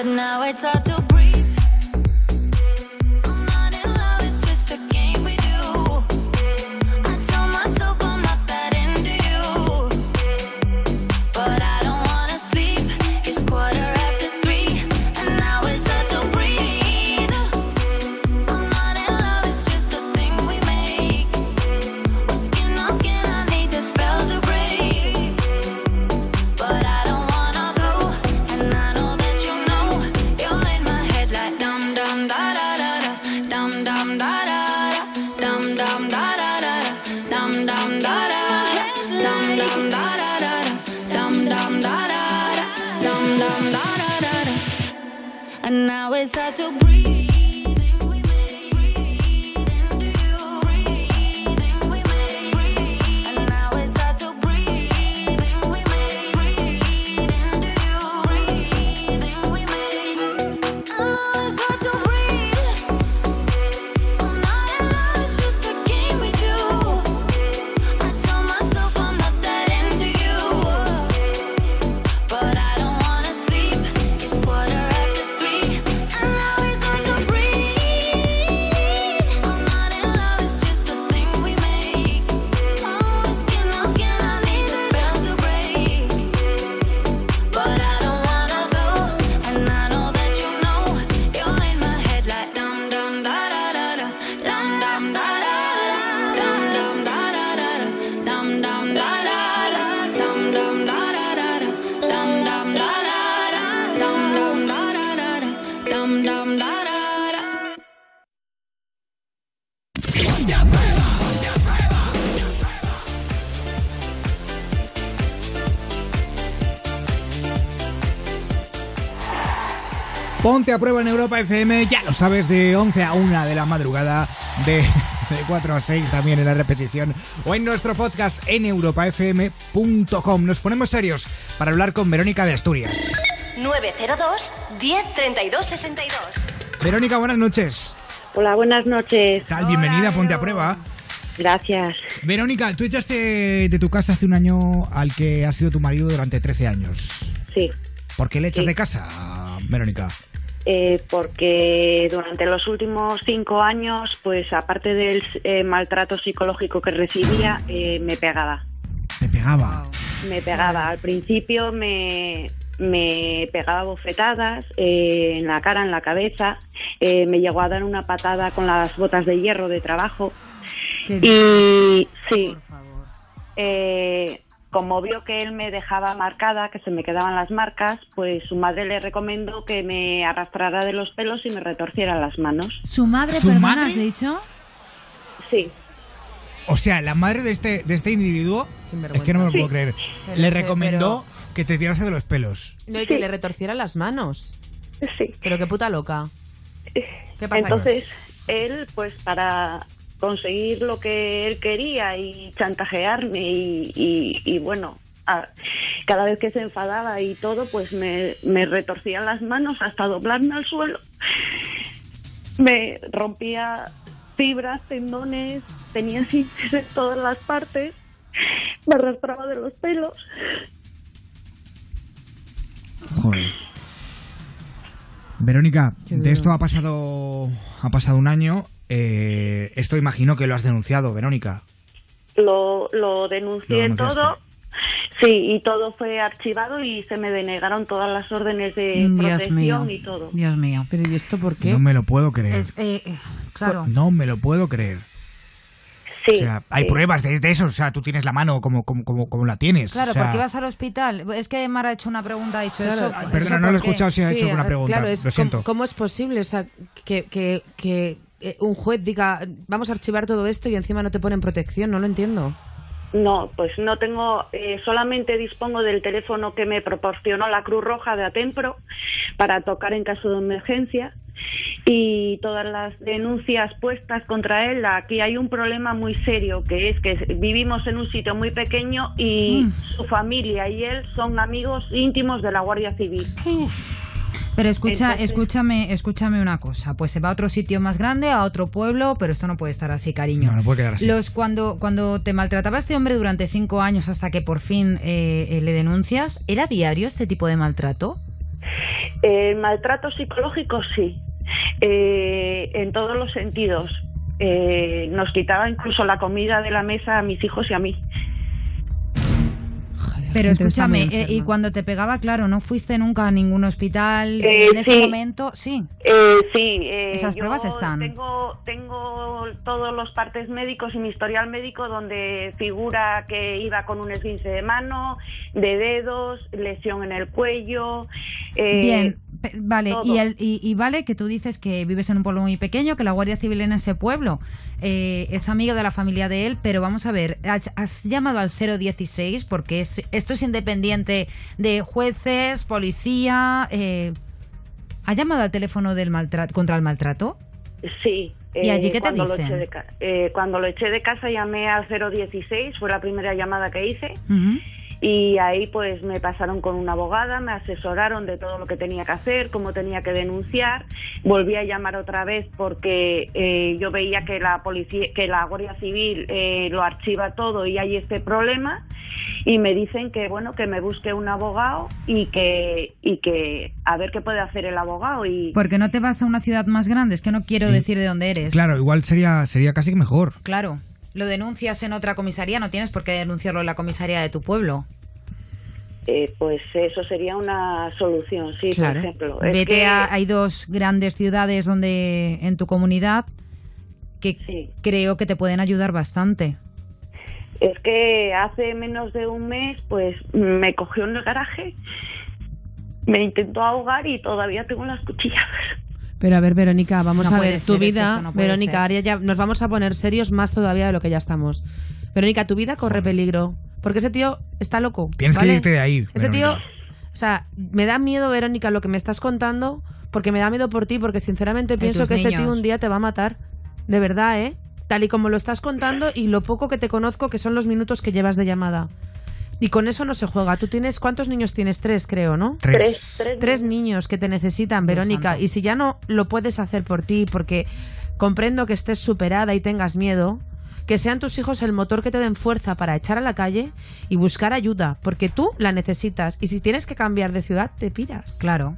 But now it's hard Ponte a prueba en Europa FM, ya lo sabes, de 11 a 1 de la madrugada, de, de 4 a 6 también en la repetición, o en nuestro podcast en europafm.com. Nos ponemos serios para hablar con Verónica de Asturias. 902 10 32 62. Verónica, buenas noches. Hola, buenas noches. ¿Qué tal? Bienvenida a Ponte a Prueba. Gracias. Verónica, tú echaste de tu casa hace un año al que ha sido tu marido durante 13 años. Sí. ¿Por qué le echas Sí. de casa, Verónica? Eh, porque durante los últimos cinco años, pues aparte del eh, maltrato psicológico que recibía, eh, me pegaba. Me pegaba. Me pegaba. Al principio me, me pegaba bofetadas eh, en la cara, en la cabeza. Eh, me llegó a dar una patada con las botas de hierro de trabajo. Y sí, eh, como vio que él me dejaba marcada, que se me quedaban las marcas, pues su madre le recomendó que me arrastrara de los pelos y me retorciera las manos. ¿Su madre, ¿Su perdona, madre? has dicho? Sí. O sea, la madre de este, de este individuo, es que no me lo Sí. puedo creer, Pero le recomendó que te tirase de los pelos. No, y que le retorciera las manos. Sí. Pero qué puta loca. ¿Qué pasa? Entonces, él, pues para conseguir lo que él quería y chantajearme y, y- y, bueno, a- cada vez que se enfadaba y todo, pues me, me retorcía las manos hasta doblarme al suelo. Me rompía fibras, tendones, tenía cintas en todas las partes, me arrastraba de los pelos. Joder. Verónica, de esto ha pasado, ha pasado un año. Eh, esto imagino que lo has denunciado, Verónica. Lo, lo denuncié Lo todo. Sí, y todo fue archivado y se me denegaron todas las órdenes de Dios protección mío. y todo. Dios mío. ¿Pero y esto por No me lo puedo creer. Es- eh, eh, claro. No me lo puedo creer. Sí. o sea, hay sí. pruebas de, de eso. O sea, tú tienes la mano como, como, como, como la tienes. Claro, o sea, porque ibas al hospital. Es que Mara ha hecho una pregunta, ha dicho Claro. eso. Ay, perdona, ¿eso no lo he qué? escuchado si ha hecho alguna ah, pregunta. Claro, es Lo siento. ¿cómo, cómo es posible o sea, que, que- que, eh, un juez diga, vamos a archivar todo esto y encima no te ponen protección? No lo entiendo. No, pues no tengo, eh, solamente dispongo del teléfono que me proporcionó la Cruz Roja de Atempro para tocar en caso de emergencia y todas las denuncias puestas contra él. Aquí hay un problema muy serio que es que vivimos en un sitio muy pequeño y su familia y él son amigos íntimos de la Guardia Civil. Pero escucha, Entonces- escúchame, escúchame una cosa. Pues se va a otro sitio más grande, a otro pueblo, pero esto no puede estar así, cariño. No, no puede quedar así. Los cuando cuando te maltrataba este hombre durante cinco años hasta que por fin eh, eh, le denuncias, ¿era diario este tipo de maltrato? El maltrato psicológico sí, eh, en todos los sentidos. Eh, nos quitaba incluso la comida de la mesa a mis hijos y a mí. Pero escúchame, eh, y cuando te pegaba, claro, ¿no fuiste nunca a ningún hospital? Eh, en ese sí. momento, sí. Eh, sí, eh, Esas yo pruebas están. Tengo, tengo todos los partes médicos y mi historial médico donde figura que iba con un esguince de mano, de dedos, lesión en el cuello. eh, Bien, vale, todo. y, el- y- y vale que tú dices que vives en un pueblo muy pequeño, que la Guardia Civil en ese pueblo eh, es amigo de la familia de él, pero vamos a ver, has, has llamado al 016 porque es, esto es independiente de jueces, policía. Eh, ¿Ha llamado al teléfono del maltrato, contra el maltrato? Sí. ¿Y allí qué te lo dicen? eché de ca- eh, cuando lo eché de casa llamé al 016, fue la primera llamada que hice. Y ahí pues me pasaron con una abogada, me asesoraron de todo lo que tenía que hacer, cómo tenía que denunciar. Volví a llamar otra vez porque eh, yo veía que la policía, que la Guardia Civil eh, lo archiva todo y hay este problema. Y me dicen que bueno que me busque un abogado y que y que a ver qué puede hacer el abogado y Porque no te vas a una ciudad más grande, es que no quiero decir de dónde eres. Claro, igual sería, sería casi que mejor. Claro. Lo denuncias en otra comisaría, no tienes por qué denunciarlo en la comisaría de tu pueblo. eh, pues eso sería una solución, sí, por ejemplo. Es Vete que- a, hay dos grandes ciudades donde en tu comunidad que creo que te pueden ayudar bastante. Es que hace menos de un mes, pues me cogió en el garaje, me intentó ahogar y todavía tengo las cuchillas. Pero a ver, Verónica, vamos No a ver, tu vida, esto no puede Verónica, ser. ahora ya nos vamos a poner serios más todavía de lo que ya estamos. Verónica, tu vida corre peligro, porque ese tío está loco. Tienes que irte de ahí, Ese tío, o sea, me da miedo, Verónica, lo que me estás contando, porque me da miedo por ti, porque sinceramente pienso que este niños. tío un día te va a matar. De verdad, ¿eh? Tal y como lo estás contando y lo poco que te conozco, que son los minutos que llevas de llamada. Y con eso no se juega. ¿Tú tienes cuántos niños tienes? Tres, creo, ¿no? Tres. Tres, tres Tres niños que te necesitan, Verónica. Y si ya no lo puedes hacer por ti, porque comprendo que estés superada y tengas miedo, que sean tus hijos el motor que te den fuerza para echar a la calle y buscar ayuda, porque tú la necesitas. Y si tienes que cambiar de ciudad, te piras. Claro.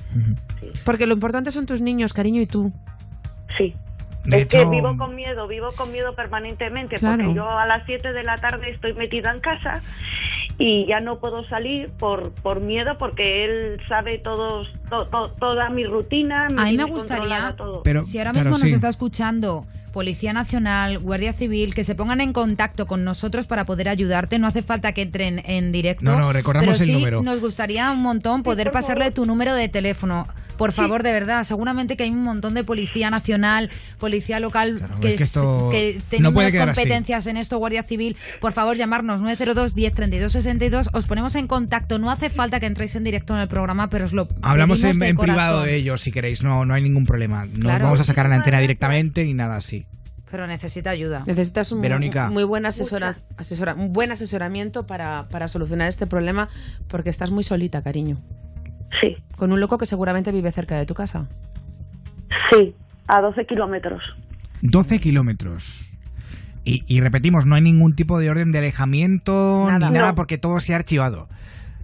Porque lo importante son tus niños, cariño, y tú. Sí. De es que vivo con miedo, vivo con miedo permanentemente, Claro. porque yo a las 7 de la tarde estoy metida en casa y ya no puedo salir por, por miedo, porque él sabe todos, to- to- toda mi rutina. A mí me gustaría, todo. Pero, si ahora claro, mismo sí. nos está escuchando Policía Nacional, Guardia Civil, que se pongan en contacto con nosotros para poder ayudarte. No hace falta que entren en directo. No, no, recordamos pero el sí número. Nos gustaría un montón poder pasarle favor. tu número de teléfono. Por favor, de verdad. Seguramente que hay un montón de Policía Nacional, Policía Local Claro, que, es que esto que no teniendo puede las quedar así. competencias en esto, Guardia Civil, por favor, llamarnos 902 10 32 62. Os ponemos en contacto. No hace falta que entréis en directo en el programa, pero os lo Hablamos en, en privado de ellos si queréis, no, no hay ningún problema. No Claro. vamos a sacar a la antena directamente ni nada así. Pero necesita ayuda. Necesitas un Verónica. muy buen asesora, asesora- un buen asesoramiento para, para solucionar este problema, porque estás muy solita, cariño. Sí, Con un loco que seguramente vive cerca de tu casa. sí, a 12 kilómetros. 12 kilómetros. Y, y repetimos, no hay ningún tipo de orden de alejamiento Nada. ni nada No. porque todo se ha archivado.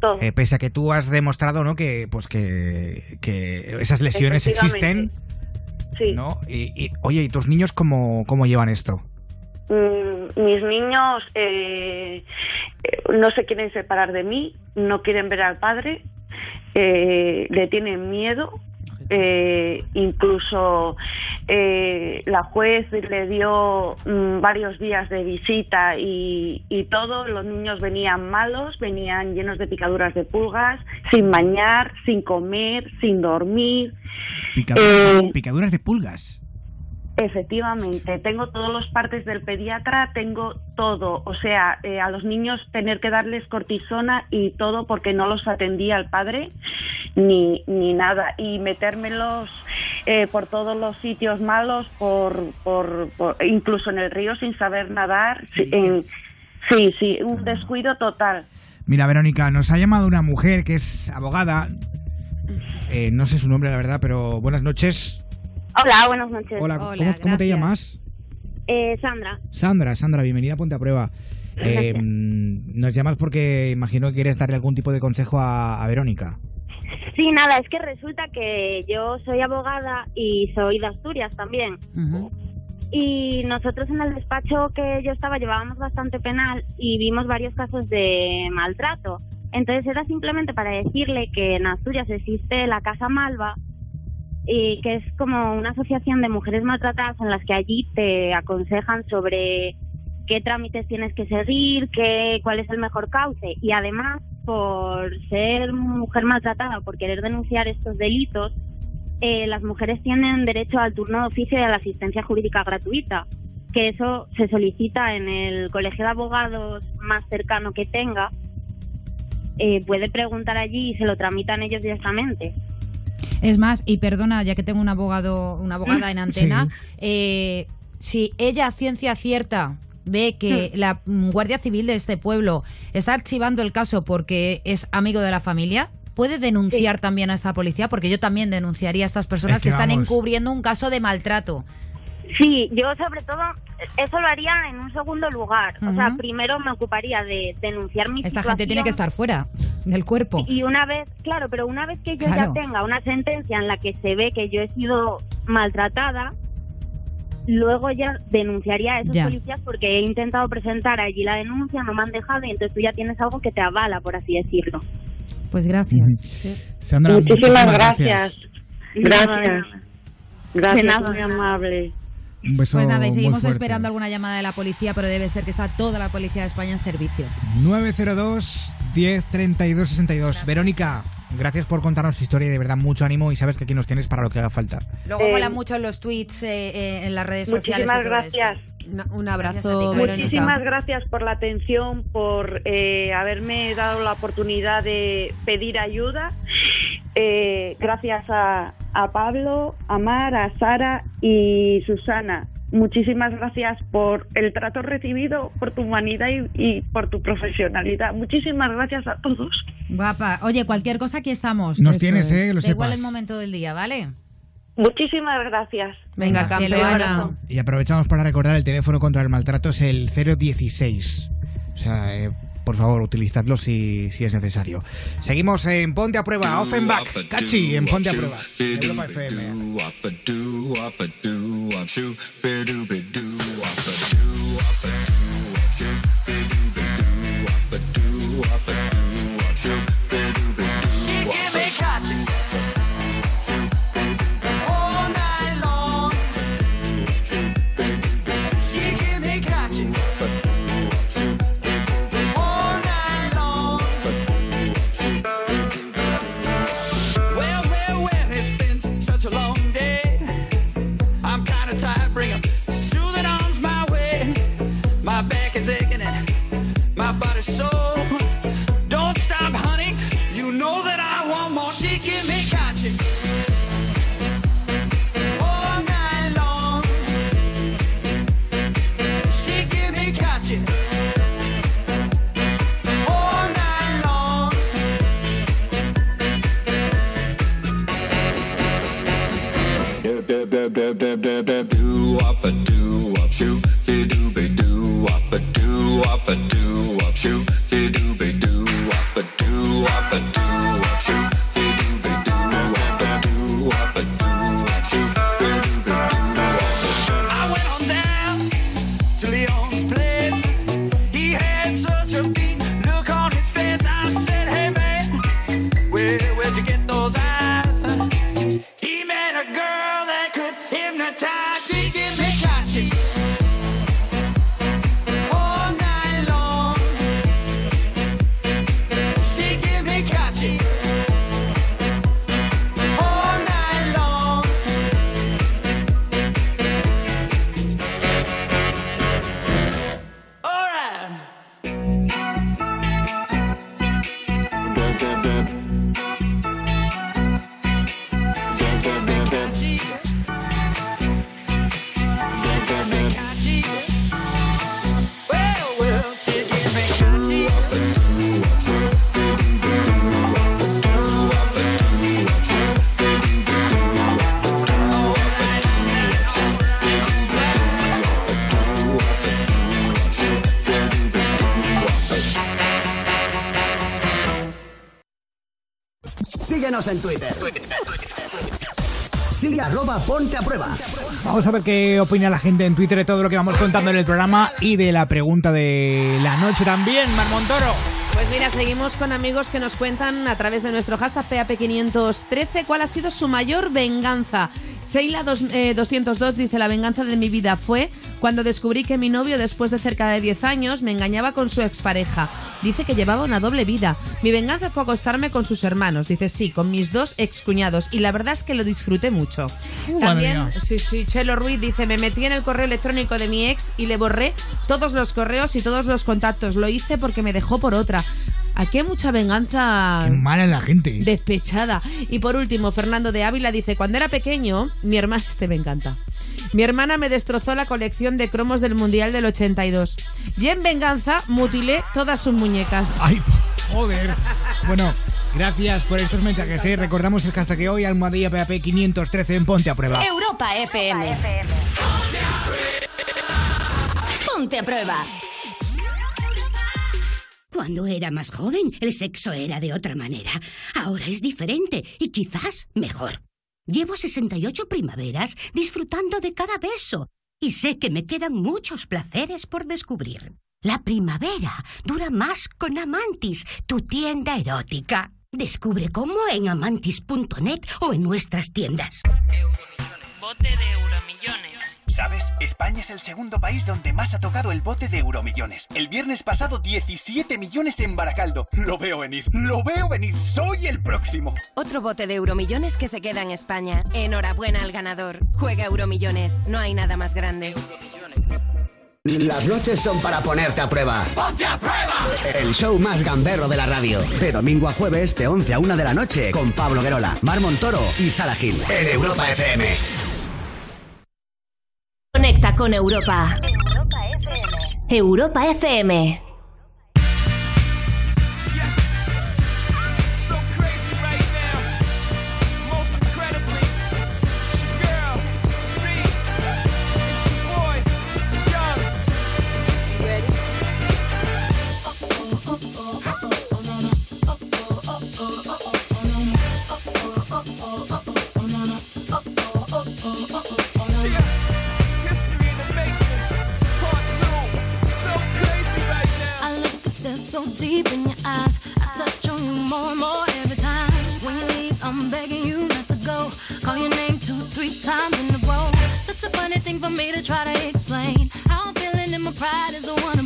Todo. Eh, pese a que tú has demostrado ¿no? que, pues que, que esas lesiones existen. Sí. ¿no? Y, y, oye, ¿y tus niños cómo, cómo llevan esto? Mm, mis niños eh, eh, no se quieren separar de mí, no quieren ver al padre, eh, le tienen miedo. Eh, incluso eh, la juez le dio mm, varios días de visita y, y todo. Los niños venían malos, venían llenos de picaduras de pulgas, sin bañar, sin comer, sin dormir. Picaduras, Eh, picaduras de pulgas. Efectivamente, tengo todos los partes del pediatra, tengo todo, o sea, eh, a los niños tener que darles cortisona y todo porque no los atendía el padre ni, ni nada y metérmelos eh, por todos los sitios malos, por, por, por- incluso en el río sin saber nadar, sí, en- sí, sí, un descuido total. Mira, Verónica, nos ha llamado una mujer que es abogada. Eh, no sé su nombre, la verdad, pero buenas noches. Hola, buenas noches. Hola, ¿cómo, cómo te llamas? Eh, Sandra. Sandra, Sandra, bienvenida a Ponte a Prueba. Eh, Gracias. nos llamas porque imagino que quieres darle algún tipo de consejo a, a Verónica. Sí, nada, es que resulta que yo soy abogada y soy de Asturias también. Y nosotros en el despacho que yo estaba llevábamos bastante penal y vimos varios casos de maltrato. Entonces era simplemente para decirle que en Asturias existe la Casa Malva y que es como una asociación de mujeres maltratadas en las que allí te aconsejan sobre qué trámites tienes que seguir, qué, cuál es el mejor cauce y además por ser mujer maltratada, por querer denunciar estos delitos, eh, las mujeres tienen derecho al turno de oficio y a la asistencia jurídica gratuita, que eso se solicita en el colegio de abogados más cercano que tenga, eh, puede preguntar allí y se lo tramitan ellos directamente. Es más, y perdona, ya que tengo un abogado, una abogada en antena, Sí. eh, si ella a ciencia cierta ve que la mm, Guardia Civil de este pueblo está archivando el caso porque es amigo de la familia, puede denunciar también a esta policía, porque yo también denunciaría a estas personas Es que, que están vamos. encubriendo un caso de maltrato. Sí, yo sobre todo eso lo haría en un segundo lugar. O sea, primero me ocuparía de denunciar mi Esta situación. gente tiene que estar fuera del cuerpo. Y una vez, claro, pero una vez que yo Claro. ya tenga una sentencia en la que se ve que yo he sido maltratada, luego ya denunciaría a esos Ya. policías porque he intentado presentar allí la denuncia, no me han dejado y entonces tú ya tienes algo que te avala, por así decirlo. Pues gracias. Sandra, Muchísimas gracias. Gracias. Gracias, muy amable. Un beso Pues nada, y seguimos esperando alguna llamada de la policía, pero debe ser que está toda la policía de España en servicio. 902 10 32 62. Verónica, gracias por contarnos tu historia y de verdad mucho ánimo y sabes que aquí nos tienes para lo que haga falta. Luego Eh, mola mucho en los tweets, eh, eh, en las redes sociales. Muchísimas y todo eso. Un abrazo, Muchísimas gracias por la atención, por eh, haberme dado la oportunidad de pedir ayuda eh, gracias a, a Pablo, a Mar, a Sara y Susana. Muchísimas gracias por el trato recibido, por tu humanidad y, y por tu profesionalidad. Muchísimas gracias a todos. Guapa. Oye, cualquier cosa aquí estamos. Nos Eso tienes, es. eh, que lo Da igual el momento del día, ¿vale? Muchísimas gracias. Venga, campeona. Y aprovechamos para recordar el teléfono contra el maltrato es el 016. O sea, eh, por favor, utilizadlo si, si es necesario. Seguimos en Ponte a Prueba, Offenbach, Cachi, en Ponte a Prueba. Europa FM. do up a do up shoot be do be do up a do up a do up shoot be do be do up a do up a do Síguenos en Twitter. Sigue arroba ponte a prueba. Vamos a ver qué opina la gente en Twitter de todo lo que vamos contando en el programa y de la pregunta de la noche también, Mar Montoro. Pues mira, seguimos con amigos que nos cuentan a través de nuestro hashtag PAP513 cuál ha sido su mayor venganza. Sheila dos- eh, 202 dice, la venganza de mi vida fue cuando descubrí que mi novio después de cerca de 10 años me engañaba con su expareja. Dice que llevaba una doble vida. Mi venganza fue acostarme con sus hermanos. Dice, sí, con mis dos excuñados. Y la verdad es que lo disfruté mucho. Uh, También, sí, sí, Chelo Ruiz dice, me metí en el correo electrónico de mi ex y le borré todos los correos y todos los contactos. Lo hice porque me dejó por otra. Aquí hay mucha venganza Qué mala la gente. despechada. Y por último, Fernando de Ávila dice, cuando era pequeño, mi hermana, este me encanta. Mi hermana me destrozó la colección de cromos del Mundial del 82. Y en venganza mutilé todas sus muñecas. Ay, joder. Bueno, gracias por estos mensajes. ¿eh? Recordamos el hashtag que hoy, almohadilla PAP 513 en Ponte a Prueba. Europa FM. Ponte a prueba. Cuando era más joven, el sexo era de otra manera. Ahora es diferente y quizás mejor. Llevo 68 primaveras disfrutando de cada beso y sé que me quedan muchos placeres por descubrir. La primavera dura más con Amantis, tu tienda erótica. Descubre cómo en amantis.net o en nuestras tiendas. Bote de Euromillones. ¿Sabes? España es el segundo país donde más ha tocado el bote de Euromillones. El viernes pasado 17 millones en Baracaldo. Lo veo venir, lo veo venir. Soy el próximo. Otro bote de Euromillones que se queda en España. Enhorabuena al ganador. Juega Euromillones. No hay nada más grande. Las noches son para ponerte a prueba. ¡Ponte a prueba! El show más gamberro de la radio. De domingo a jueves, de 11 a 1 de la noche, con Pablo Guerola, Mar Montoro y Sara Gil. En Europa FM. Conecta con Europa. Europa FM. So so deep in your eyes. I touch on you more and more every time. When you leave, I'm begging you not to go. Call your name two, three times in a row. Such a funny thing for me to try to explain. How I'm feeling and my pride is the one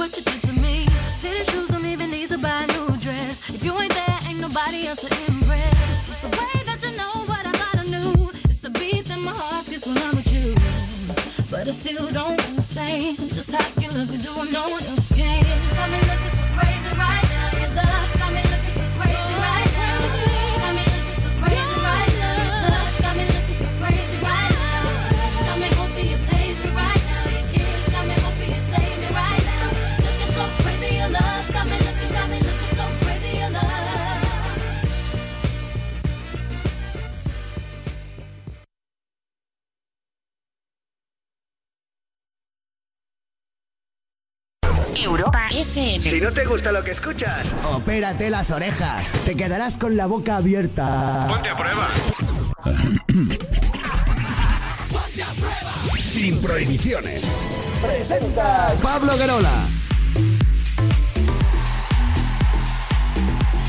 what you did Si no te gusta lo que escuchas, opérate las orejas. Te quedarás con la boca abierta. Ponte a prueba. Sin prohibiciones. Presenta Pablo Guerola.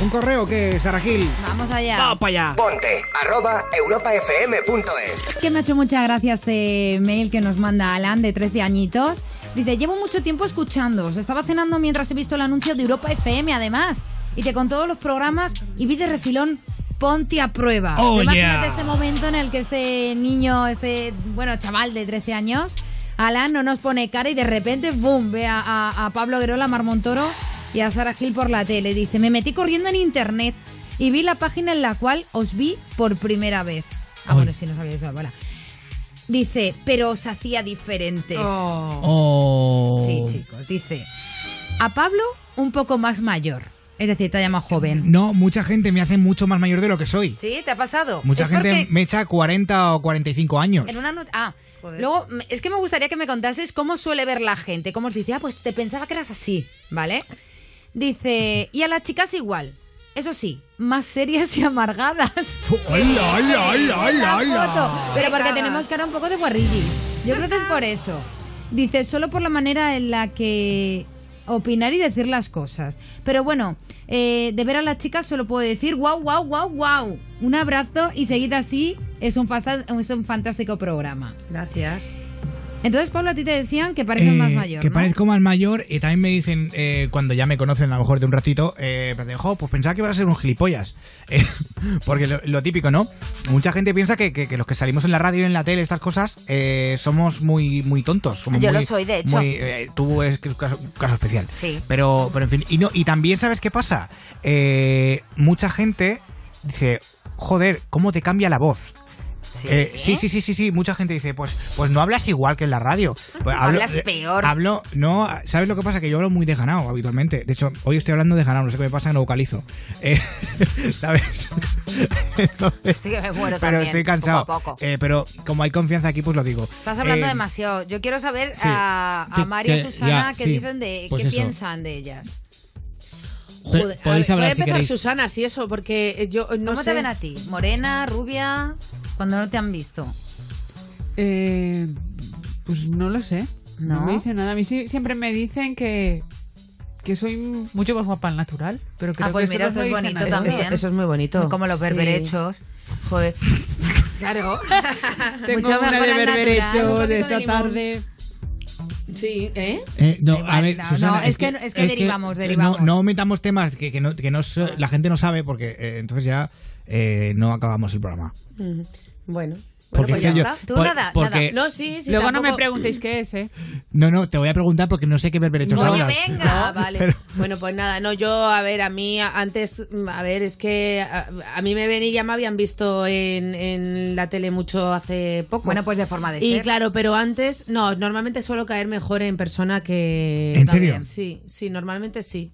¿Un correo que Sara Gil? Vamos allá. Vamos para allá. Ponte arroba europafm.es. que me ha hecho mucha gracia este mail que nos manda Alan, de 13 añitos. Dice, llevo mucho tiempo escuchándoos. Estaba cenando mientras he visto el anuncio de Europa FM, además. Y que con todos los programas y vi de refilón Ponte a prueba. Oh, Imagínate yeah. ese momento en el que este niño, este, bueno, chaval de 13 años, Alan no nos pone cara y de repente, boom, ve a, a- a Pablo Guerola, Mar Montoro y a Sara Gil por la tele. Dice, me metí corriendo en internet y vi la página en la cual os vi por primera vez. Ah, bueno, si no sabíais bola. Dice, pero os hacía diferentes. Oh. Sí, chicos. Dice, a Pablo un poco más mayor. Es decir, te llama joven. No, mucha gente me hace mucho más mayor de lo que soy. ¿Sí? ¿Te ha pasado? Mucha Es gente porque me echa 40 o 45 años. En una not- Ah, luego, me- es que me gustaría que me contases cómo suele ver la gente. Cómo os dice, ah, pues te pensaba que eras así, ¿vale? Dice, y a las chicas igual. Eso sí, más serias y amargadas. ¡Hola, hola, hola, hola, hola! Pero porque tenemos cara un poco de guarrilli. Yo creo que es por eso. Dice, solo por la manera en la que opinar y decir las cosas. Pero bueno, eh, de ver a las chicas solo puedo decir, wow, wow, wow, wow. Un abrazo y seguid así. Es un, es un fantástico programa. Gracias. Entonces, Pablo, a ti te decían que pareces Eh, más mayor, Que ¿no? parezco más mayor y también me dicen, eh, cuando ya me conocen a lo mejor de un ratito, eh, "Jo, pues pensaba que ibas a ser un gilipollas. Eh, porque lo, lo típico, ¿no? Mucha gente piensa que, que- que los que salimos en la radio y en la tele, estas cosas, eh, somos muy, muy tontos. como Yo muy- lo soy, de hecho. muy, eh, tú es un caso, un caso especial. Sí. Pero, pero en fin, y, no, y también, ¿sabes qué pasa? Eh, mucha gente dice, joder, ¿cómo te cambia la voz? Eh, sí, sí, sí, sí, sí. Mucha gente dice, pues, pues no hablas igual que en la radio. Pues Hablas eh, peor. Hablo, no, ¿sabes lo que pasa? Que yo hablo muy desganado habitualmente. De hecho, hoy estoy hablando desganado, no sé qué me pasa, que no vocalizo. Eh, ¿Sabes? Entonces, Estoy que me muero pero también, estoy cansado. poco a poco. Eh, pero como hay confianza aquí, pues lo digo. Estás hablando Eh, demasiado. Yo quiero saber sí. a, Mario y Susana ya, qué sí. dicen de, Pues qué eso. piensan de ellas. Joder, a podéis ver, hablar voy a si empezar queréis. Susana, sí, eso, porque yo no ¿Cómo sé. te ven a ti? ¿Morena, rubia? Cuando no te han visto. Eh, pues no lo sé. No, ¿No? me dicen nada. A mí sí- siempre me dicen que, que soy mucho más guapa al natural. Pero creo Ah, pues que mira, eso eso es no dice bonito también. Eso, eso es muy bonito. Como los Sí. berberechos. Joder. Claro. Tengo Mucho una mejor de berberecho de esta de tarde. Sí, ¿eh? Eh, no, a ver, no, Susana, no, es que- es que derivamos, eh, derivamos. No, no metamos temas que, que no, que no la gente no sabe porque eh, entonces ya eh, no acabamos el programa. Ujú. Bueno. Porque Bueno, pues ya yo- está. por- porque- No, sí, sí. Luego no me preguntéis qué es, ¿eh? No, no, te voy a preguntar porque no sé qué berberechos No, hablas. Ah, vale. Pero- Bueno, pues nada, no, yo, a ver, a mí antes, a ver, es que a, a mí me ven y ya me habían visto en, en la tele mucho hace poco. Bueno, pues de forma de Y ser. claro, pero antes, no, normalmente suelo caer mejor en persona que... ¿En serio? Sí, sí, normalmente sí.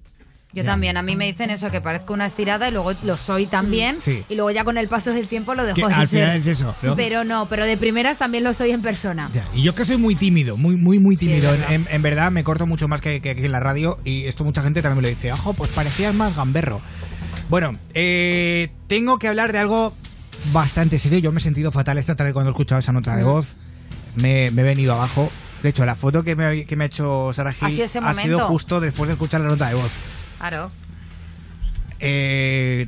Yo también, a mí me dicen eso, que parezco una estirada y luego lo soy también. Sí. Y luego ya con el paso del tiempo lo dejo Que de al ser. final es eso, ¿no? Pero no, pero de primeras también lo soy en persona. Ya, Y yo que soy muy tímido, muy, muy, muy tímido. en, en verdad me corto mucho más que, que aquí en la radio y esto mucha gente también me lo dice. Ojo, pues parecías más gamberro. Bueno, eh, tengo que hablar de algo bastante serio. Yo me he sentido fatal esta tarde cuando he escuchado esa nota de Mm. voz. Me, me he venido abajo. De hecho, la foto que me, ha- que me ha hecho Sara Gil Ha sido ha justo después de escuchar la nota de voz. Claro. Eh,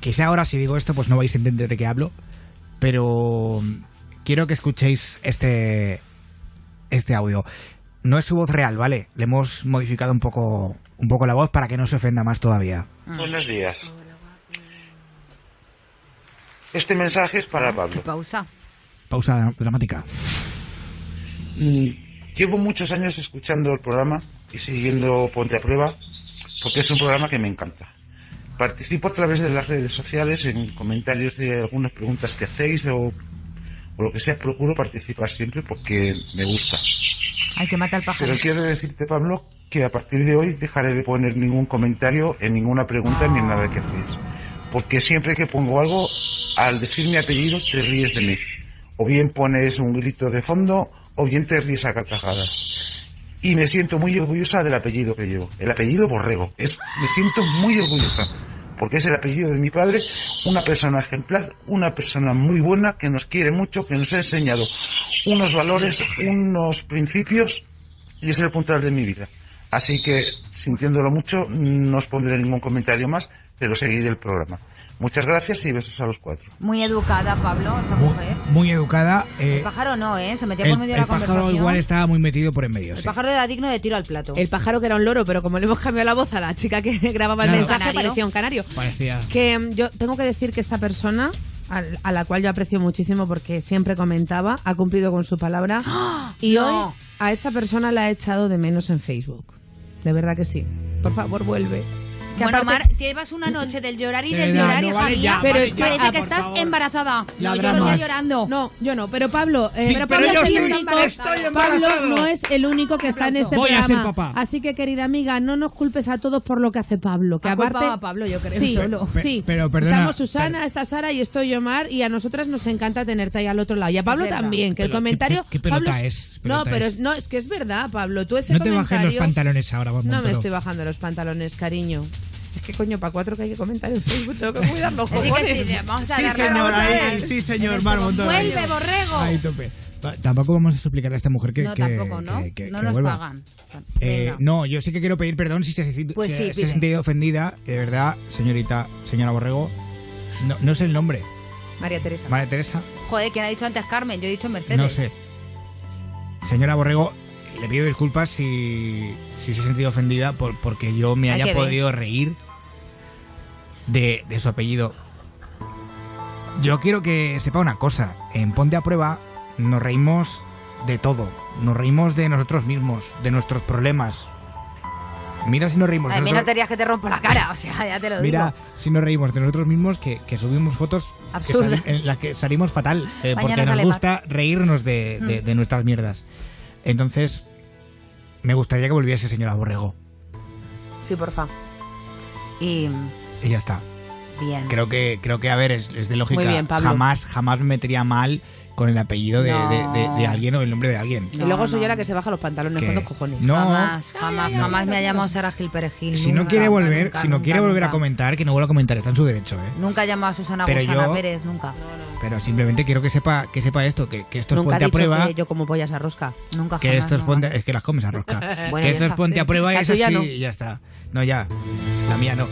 quizá ahora si digo esto pues no vais a entender de qué hablo, pero quiero que escuchéis este este audio. No es su voz real, ¿vale? Le hemos modificado un poco un poco la voz para que no se ofenda más todavía. Buenos días. Este mensaje es para Pablo. Pausa. Pausa dramática. Mm, Llevo muchos años escuchando el programa y siguiendo Ponte a Prueba porque es un programa que me encanta. Participo a través de las redes sociales en comentarios de algunas preguntas que hacéis o, o lo que sea. Procuro participar siempre porque me gusta. Hay que matar al pájaro. Pero quiero decirte, Pablo, que a partir de hoy dejaré de poner ningún comentario en ninguna pregunta ni en nada que hacéis. Porque siempre que pongo algo, al decir mi apellido te ríes de mí. O bien pones un grito de fondo, o bien te ríes a carcajadas. Y me siento muy orgullosa del apellido que llevo. El apellido Borrego. Es, me siento muy orgullosa. Porque es el apellido de mi padre, una persona ejemplar, una persona muy buena, que nos quiere mucho, que nos ha enseñado unos valores, unos principios, y es el puntal de mi vida. Así que, sintiéndolo mucho, no os pondré ningún comentario más, pero seguiré el programa. Muchas gracias y besos a los cuatro. Muy educada, Pablo, esa mujer. Muy educada. eh, El pájaro no, ¿eh? Se metía el, por medio de el la pájaro conversación. igual estaba muy metido por en medio. El sí. pájaro era digno de tiro al plato. El pájaro que era un loro, pero como le hemos cambiado la voz a la chica que grababa el Claro. mensaje, Canario. parecía un canario. Parecía. Que mm, yo tengo que decir que esta persona, a la cual yo aprecio muchísimo porque siempre comentaba, ha cumplido con su palabra. Y No. hoy a esta persona la ha echado de menos en Facebook. De verdad que sí. Por favor, vuelve. Que Bueno, aparte- Mar, llevas una noche del llorar y De del llorar, no hija vale mía. ya, Pero vale es que- ya, Parece ah, que por estás favor. embarazada. La no, yo no estoy llorando. No, yo no, pero Pablo, eh, Sí, pero pero Pablo yo es el sí, único, estoy Pablo embarazado. no es el único que está en este Voy a ser papá. Así que querida amiga, no nos culpes a todos por lo que hace Pablo, que Ha aparte a Pablo, yo creo, sí, solo. Pe- sí. pero perdona, Estamos Susana, está Sara y estoy Omar y a nosotras nos encanta tenerte ahí al otro lado. Y a Pablo también, que el Pero, ¿qué comentario qué pelota es? No, pero no, es que es verdad, Pablo, tú ese No te bajes los pantalones ahora, vamos. No me estoy bajando los pantalones, cariño. Que coño, para cuatro que hay que comentar en Facebook, tengo que cuidar los cojones. sí, vamos a Sí, señor, ahí, sí, señor, En Mar este. ¡Vuelve, borrego! Ahí tope. Tampoco vamos a suplicar a esta mujer que. no, que- tampoco, ¿no? que- que- no nos vuelva. pagan. Eh, no, yo sí que quiero pedir perdón si se, Pues sí, se ha sentido ofendida. De verdad, señorita, señora Borrego. No, no sé el nombre. María Teresa. María Teresa. Joder, ¿quién ha dicho antes Carmen? Yo he dicho Mercedes. No sé. Señora Borrego, le pido disculpas si, si se ha sentido ofendida por, porque yo me Hay haya ver. podido reír de, de su apellido. Yo quiero que sepa una cosa. En Ponte a Prueba nos reímos de todo. Nos reímos de nosotros mismos, de nuestros problemas. Mira si nos reímos A mí no te que te rompo la cara, o sea, ya te lo Mira digo. si nos reímos de nosotros mismos que, que subimos fotos que en las que salimos fatal. eh, porque nos gusta reírnos de, de- Mm. de nuestras mierdas. Entonces, me gustaría que volviese señora Borrego. Sí, porfa. Y Y ya está. Bien. Creo que, creo que a ver, es, es de lógica. Muy bien, Pablo. Jamás, jamás me metería mal con el apellido de, No. de- de- de alguien o el nombre de alguien. y luego soy yo la que se baja los pantalones ¿Qué? con los cojones. No. Jamás, jamás, jamás me ha llamado Sara Gil Perejil. Si no quiere volver, nunca, si no nunca, quiere volver a comentar, que no vuelva a comentar, está en su derecho, ¿eh? Nunca ha llamado a Susana Pero Gusana yo- Pérez, nunca. Pero simplemente quiero que sepa, que sepa esto, que, que esto es ponte a prueba. que yo como pollas a rosca. Nunca Que esto es ponte, es que las comes a rosca. Bueno, que ya esto es ponte sí. a prueba y es así no. y ya está. No, ya. La mía no.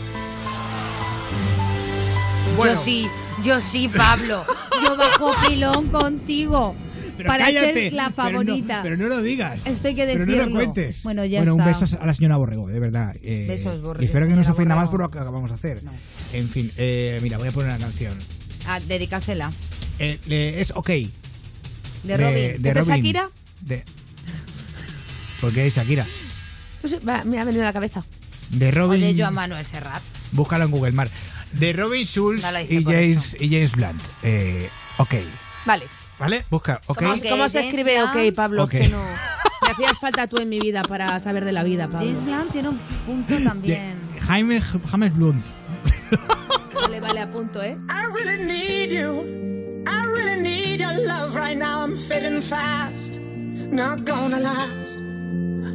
Bueno. Yo sí, yo sí, Pablo. Yo bajo pilón contigo. Pero para cállate, ser la pero no- favorita. Pero no, lo digas. Esto hay que Pero decirlo. no lo cuentes. Bueno, ya bueno, está. un beso a la señora Borrego, de verdad. Eh, Besos, Borrego, y espero que no se ofenda más por lo que acabamos de hacer. En fin, eh, mira, voy a poner una canción. Ah, dedicásela. Eh, es OK. De Robin. De, ¿Es de Robin. Shakira? De... ¿Por qué Shakira? No sé, va, me ha venido a la cabeza. De O Robin. de Joan Manuel Serrat. Búscalo en Google Mar. De Robin Schulz No y James, y James Blunt. Eh, OK. Vale. ¿Vale? Busca OK. ¿Cómo, cómo se escribe OK, Pablo? Ok. Que no... Me hacías falta tú en mi vida para saber de la vida, Pablo. James Blunt tiene un punto también. Jaime James Blunt. Vale, vale, apunto, ¿eh? I really need you. I really need your love right now. I'm fading fast. Not gonna last.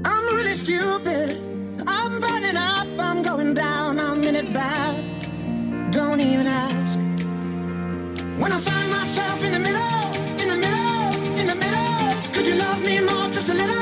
I'm really stupid. I'm burning up. I'm going down. I'm in it bad. Don't even ask. When I find myself in the middle, in the middle, in the middle, could you love me more? Just a little,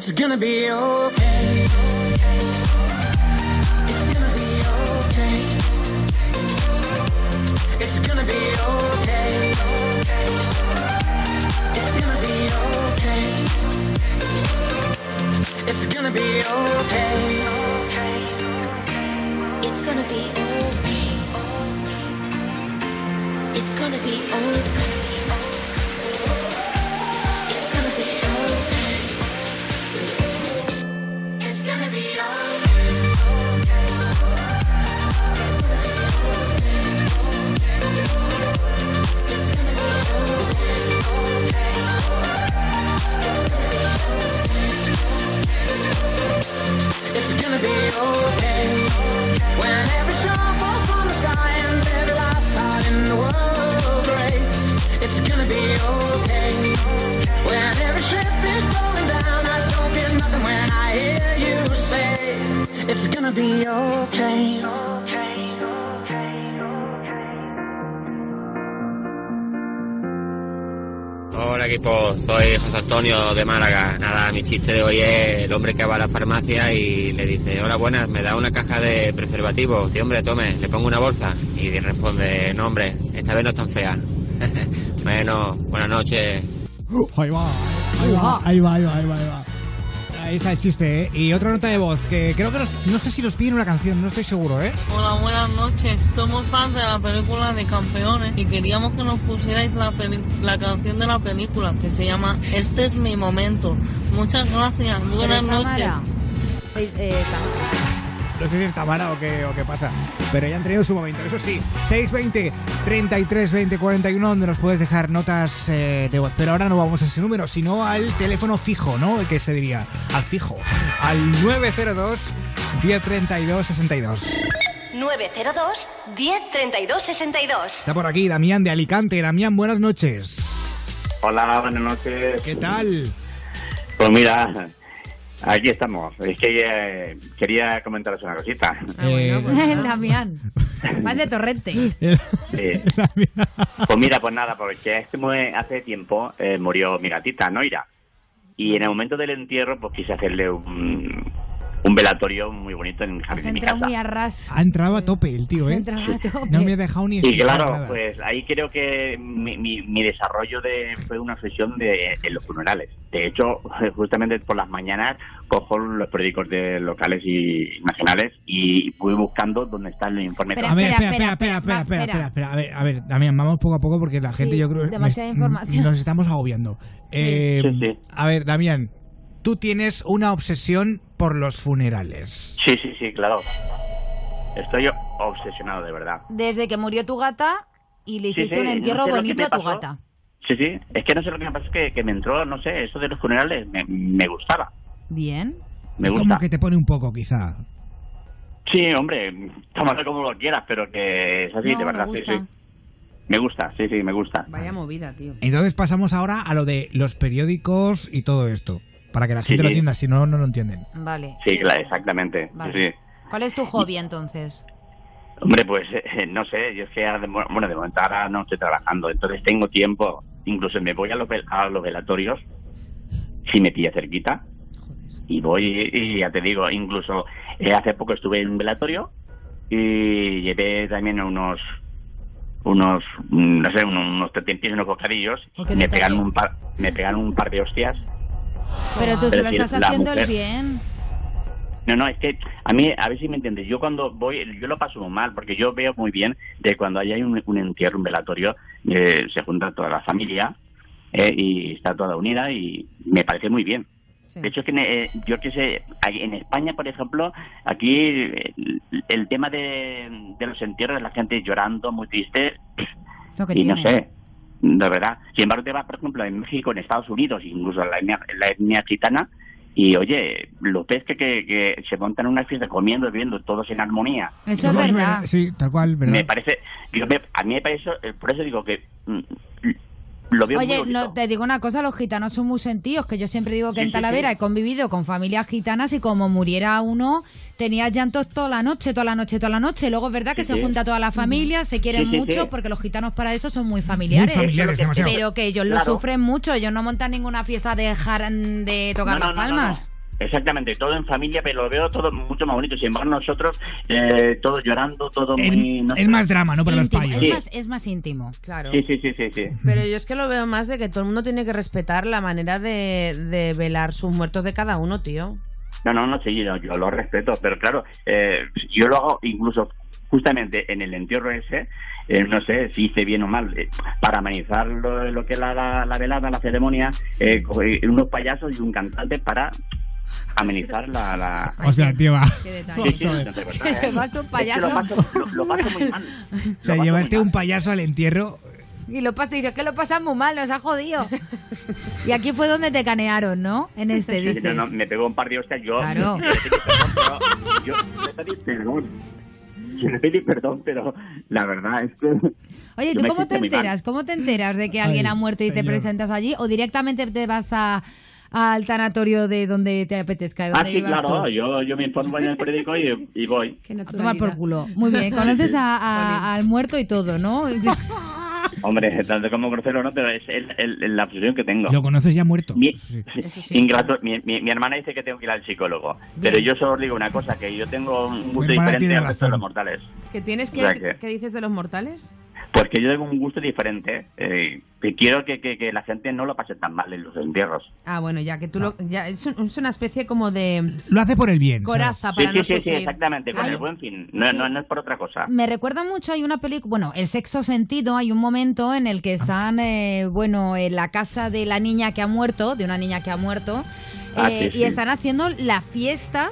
It's gonna be okay. De Málaga. Nada, mi chiste de hoy es el hombre que va a la farmacia y le dice, hola buenas, me da una caja de preservativos. Sí hombre, tome, le pongo una bolsa. Y responde, no hombre, esta vez no es tan fea. bueno, buenas noches. Ahí va, ahí va, ahí va, ahí va, ahí está el chiste, ¿eh? Y otra nota de voz, que creo que nos- no sé si nos piden una canción, no estoy seguro, ¿eh? Hola, buenas noches. Somos fans de la película de Campeones y queríamos que nos pusierais la, peli- la canción de la película que se llama Este es mi momento. Muchas gracias. Buenas noches. Eh, No sé si está mala o qué, o qué pasa. Pero ya han tenido su momento. Eso sí, 620 33 20 41, donde nos puedes dejar notas eh, de voz. Pero ahora no vamos a ese número, sino al teléfono fijo, ¿no? El que se diría, al fijo. Al 902 1032 62. 902 1032 62. Está por aquí Damián de Alicante. Damián, buenas noches. Hola, buenas noches. ¿Qué tal? Pues mira, aquí estamos. Es que eh, quería comentaros una cosita. Eh, El Damián. Vas de torrente. Sí. Pues mira, pues nada, porque hace tiempo eh, murió mi gatita, Noira. Y en el momento del entierro, pues quise hacerle un, un velatorio muy bonito en el Has jardín de mi entrado casa. muy a ras. Ha entrado a tope el tío, Has ¿eh? entrado a tope. No me ha dejado ni Y claro, nada. pues ahí creo que mi, mi- mi desarrollo de, fue una obsesión de, de los funerales. De hecho, justamente por las mañanas cojo los periódicos de locales y nacionales y voy buscando dónde está el informe. a ver, espera, espera, espera, espera, espera, espera, espera. A ver, a ver, Damián, vamos poco a poco porque la gente Sí, yo creo que demasiada información. nos estamos agobiando. Eh, A ver, Damián, tú tienes una obsesión por los funerales. Sí, sí, sí, claro. Estoy obsesionado, de verdad. Desde que murió tu gata y le hiciste sí, un no entierro sé bonito a tu gata. Sí, sí. Es que no sé lo que me pasa, es que, que me entró, no sé, eso de los funerales me, me gustaba. Bien. Me es gusta. como que te pone un poco, quizá. Sí, hombre, tómalo como lo quieras, pero que es así, No, de me verdad, sí, sí. Me gusta, sí, sí, me gusta. Vaya movida, tío. Entonces pasamos ahora a lo de los periódicos y todo esto. Para que la gente Sí, lo sí. entienda, si no, no lo entienden. Vale. Sí, claro, exactamente. Vale. Sí. ¿Cuál es tu hobby entonces? Hombre, pues eh, no sé, yo es que ahora de, mo- bueno, de momento ahora no estoy trabajando, entonces tengo tiempo, incluso me voy a los, vel- a los velatorios, si me pilla cerquita, y voy, y ya te digo, incluso eh, hace poco estuve en un velatorio y llevé también unos, unos, mm, no sé, unos, unos tentempiés, unos bocadillos, me detalle. pegaron, un par, me pegaron un par de hostias. Pero tú Es se lo decir, estás haciendo el bien. No, no, es que a mí, a ver si me entiendes, yo cuando voy, yo lo paso muy mal, porque yo veo muy bien de cuando hay un, un entierro, un velatorio, eh, se junta toda la familia eh, y está toda unida y me parece muy bien. De hecho, es que eh, yo que sé, en España, por ejemplo, aquí el, tema de, de los entierros, la gente llorando, muy triste, Lo que y no sé, de verdad. Sin embargo, te vas, por ejemplo, en México, en Estados Unidos, incluso en la etnia, en la etnia gitana, y oye, los que, que, que se montan una fiesta comiendo, bebiendo, todos en armonía. Eso es verdad. Sí, tal cual, ¿verdad? Me parece, yo me- a mí me parece, eh, por eso digo que mm, lo veo muy Oye, no, te digo una cosa, los gitanos son muy sentidos, que yo siempre digo que Sí, en Talavera sí. he convivido con familias gitanas y como muriera uno, tenía llantos toda la noche, toda la noche, toda la noche. Luego es verdad que Sí, se junta toda la familia, se quieren mucho, sí. porque los gitanos para eso son muy familiares. Muy. Pero que ellos lo sufren mucho, ellos no montan ninguna fiesta de dejar de tocar No, no, las no, no, palmas. Exactamente, todo en familia, pero lo veo todo mucho más bonito. Sin embargo, nosotros, eh, todos llorando, todo muy... no Es sé. más drama, ¿no? Para los payos. es, más, es más íntimo. Claro. Sí, sí, sí, sí, sí. Pero yo es que lo veo más de que todo el mundo tiene que respetar la manera de, de velar sus muertos de cada uno, tío. No, no, no, sí, yo, yo lo respeto, pero claro, eh, yo lo hago incluso justamente en el entierro ese, eh, no sé si hice bien o mal, eh, para amenizar lo, lo que es la, la, la velada, la ceremonia, eh, cogí unos payasos y un cantante para amenizar la... la... O sea, tío, va. Sí, sí, no, de verdad, Que te ¿eh? vas un Es que payaso. lo paso, lo, lo paso muy mal. O sea, llevaste un payaso al entierro. Y lo pasa y dices que lo pasas muy mal, nos ha jodido. y aquí fue donde te canearon, ¿no? En este, Sí, dices. no, no, me pegó un par de hostias, yo... Claro. Yo, le pedí perdón, pero- yo le pedí perdón. Yo le pedí perdón, pero la verdad es que... Oye, ¿tú cómo te enteras? ¿Cómo te enteras de que alguien Ay, ha muerto y te presentas allí? ¿O directamente te vas a al tanatorio de donde te apetezca? De Ah, sí, vivas claro, yo, yo me informo en el periódico y, y voy. A tomar por culo. Muy bien, conoces a- a- al muerto y todo, ¿no? Hombre, tanto como conocerlo no, pero es el, el- el- la obsesión que tengo. Lo conoces ya muerto. Mi, ingrato- mi, mi- mi hermana dice que tengo que ir al psicólogo, pero yo solo os digo una cosa, que yo tengo un gusto diferente al resto de los mortales. ¿Qué tienes O que, sea que- ¿Qué dices de los mortales? Pues que yo tengo un gusto diferente, eh, que quiero que, que- que la gente no lo pase tan mal en los entierros. Ah, bueno, ya que tú lo... Ya, es, un- es una especie como de Lo hace por el bien. coraza Sí, para sí, no sí, sí, sufrir. exactamente, con Ay. el buen fin, no, no, no es por otra cosa. Me recuerda mucho, hay una película, bueno, El sexo sentido, hay un momento en el que están, eh, bueno, en la casa de la niña que ha muerto, de una niña que ha muerto, Ah, eh, sí, y sí. están haciendo la fiesta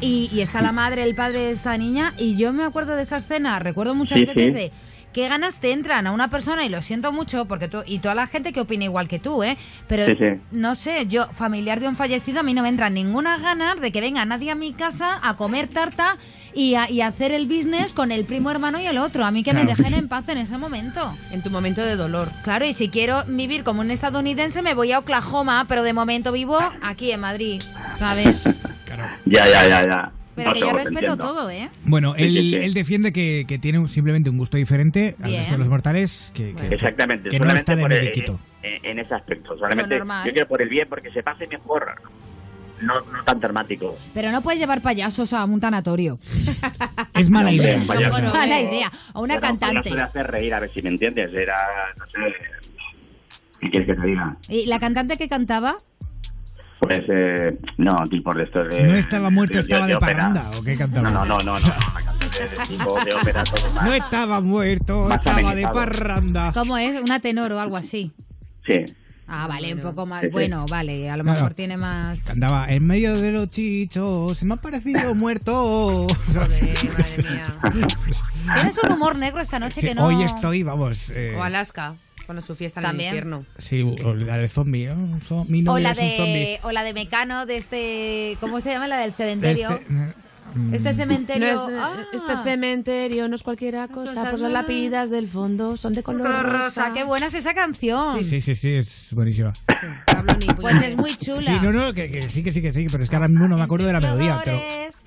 y, y está la madre, el padre de esta niña y yo me acuerdo de esa escena, recuerdo muchas Sí, veces sí. de qué ganas te entran a una persona y lo siento mucho porque tú, y toda la gente que opina igual que tú, ¿eh? Pero Sí, sí. no sé, yo familiar de un fallecido a mí no me entran ninguna ganas de que venga nadie a mi casa a comer tarta y a, y hacer el business con el primo hermano y el otro. A mí que me dejen en paz en ese momento. En tu momento de dolor. Claro, y si quiero vivir como un estadounidense me voy a Oklahoma, pero de momento vivo aquí en Madrid, ¿sabes? Ya, ya, ya, ya. Pero No, que yo respeto todo, ¿eh? Bueno, Sí, él, sí, sí. él defiende que, que tiene un- simplemente un gusto diferente al Bien. resto de los mortales, que, que- Exactamente, que no está de por el- mediquito. en, en ese aspecto. Solamente normal. yo quiero por el bien, porque se pase mejor, no, no tan dramático. Pero no puedes llevar payasos a un tanatorio. Es mala idea. payaso. Es mala idea. A una Bueno, cantante. de hacer reír, a ver si me entiendes. Era, no sé, ¿qué quieres que te diga? ¿Y la cantante que cantaba? Pues, eh, no, tipo de estos de... No estaba muerto, de- estaba de, ópera. parranda, ¿o qué cantaba? No, no, no, no, no, una canción de, de tipo de ópera, todo más. No estaba muerto, Más estaba de parranda. ¿Cómo es? ¿Una tenor o algo así? Sí. Ah, vale, un poco más. Bueno, vale, a lo Claro. mejor tiene más. Cantaba en medio de los chichos, se me ha parecido muerto. Tienes un humor negro esta noche Sí, que no. Hoy estoy, vamos. eh, O Alaska, con su fiesta en También. el infierno. sí, o la del zombie. Mi O la, es un zombie. de, o la de Mecano de este. ¿Cómo se llama? La del cementerio. Del ce- Este cementerio. No es, eh, ah, Este cementerio no es cualquiera cosa, pues las lápidas del fondo son de color rosa. rosa. Qué buena es esa canción. Sí, sí, sí, es buenísima. Pues es muy chula. Sí, no, no, que, que sí, que sí, que sí, pero es que ahora mismo no me acuerdo de la melodía. Pero...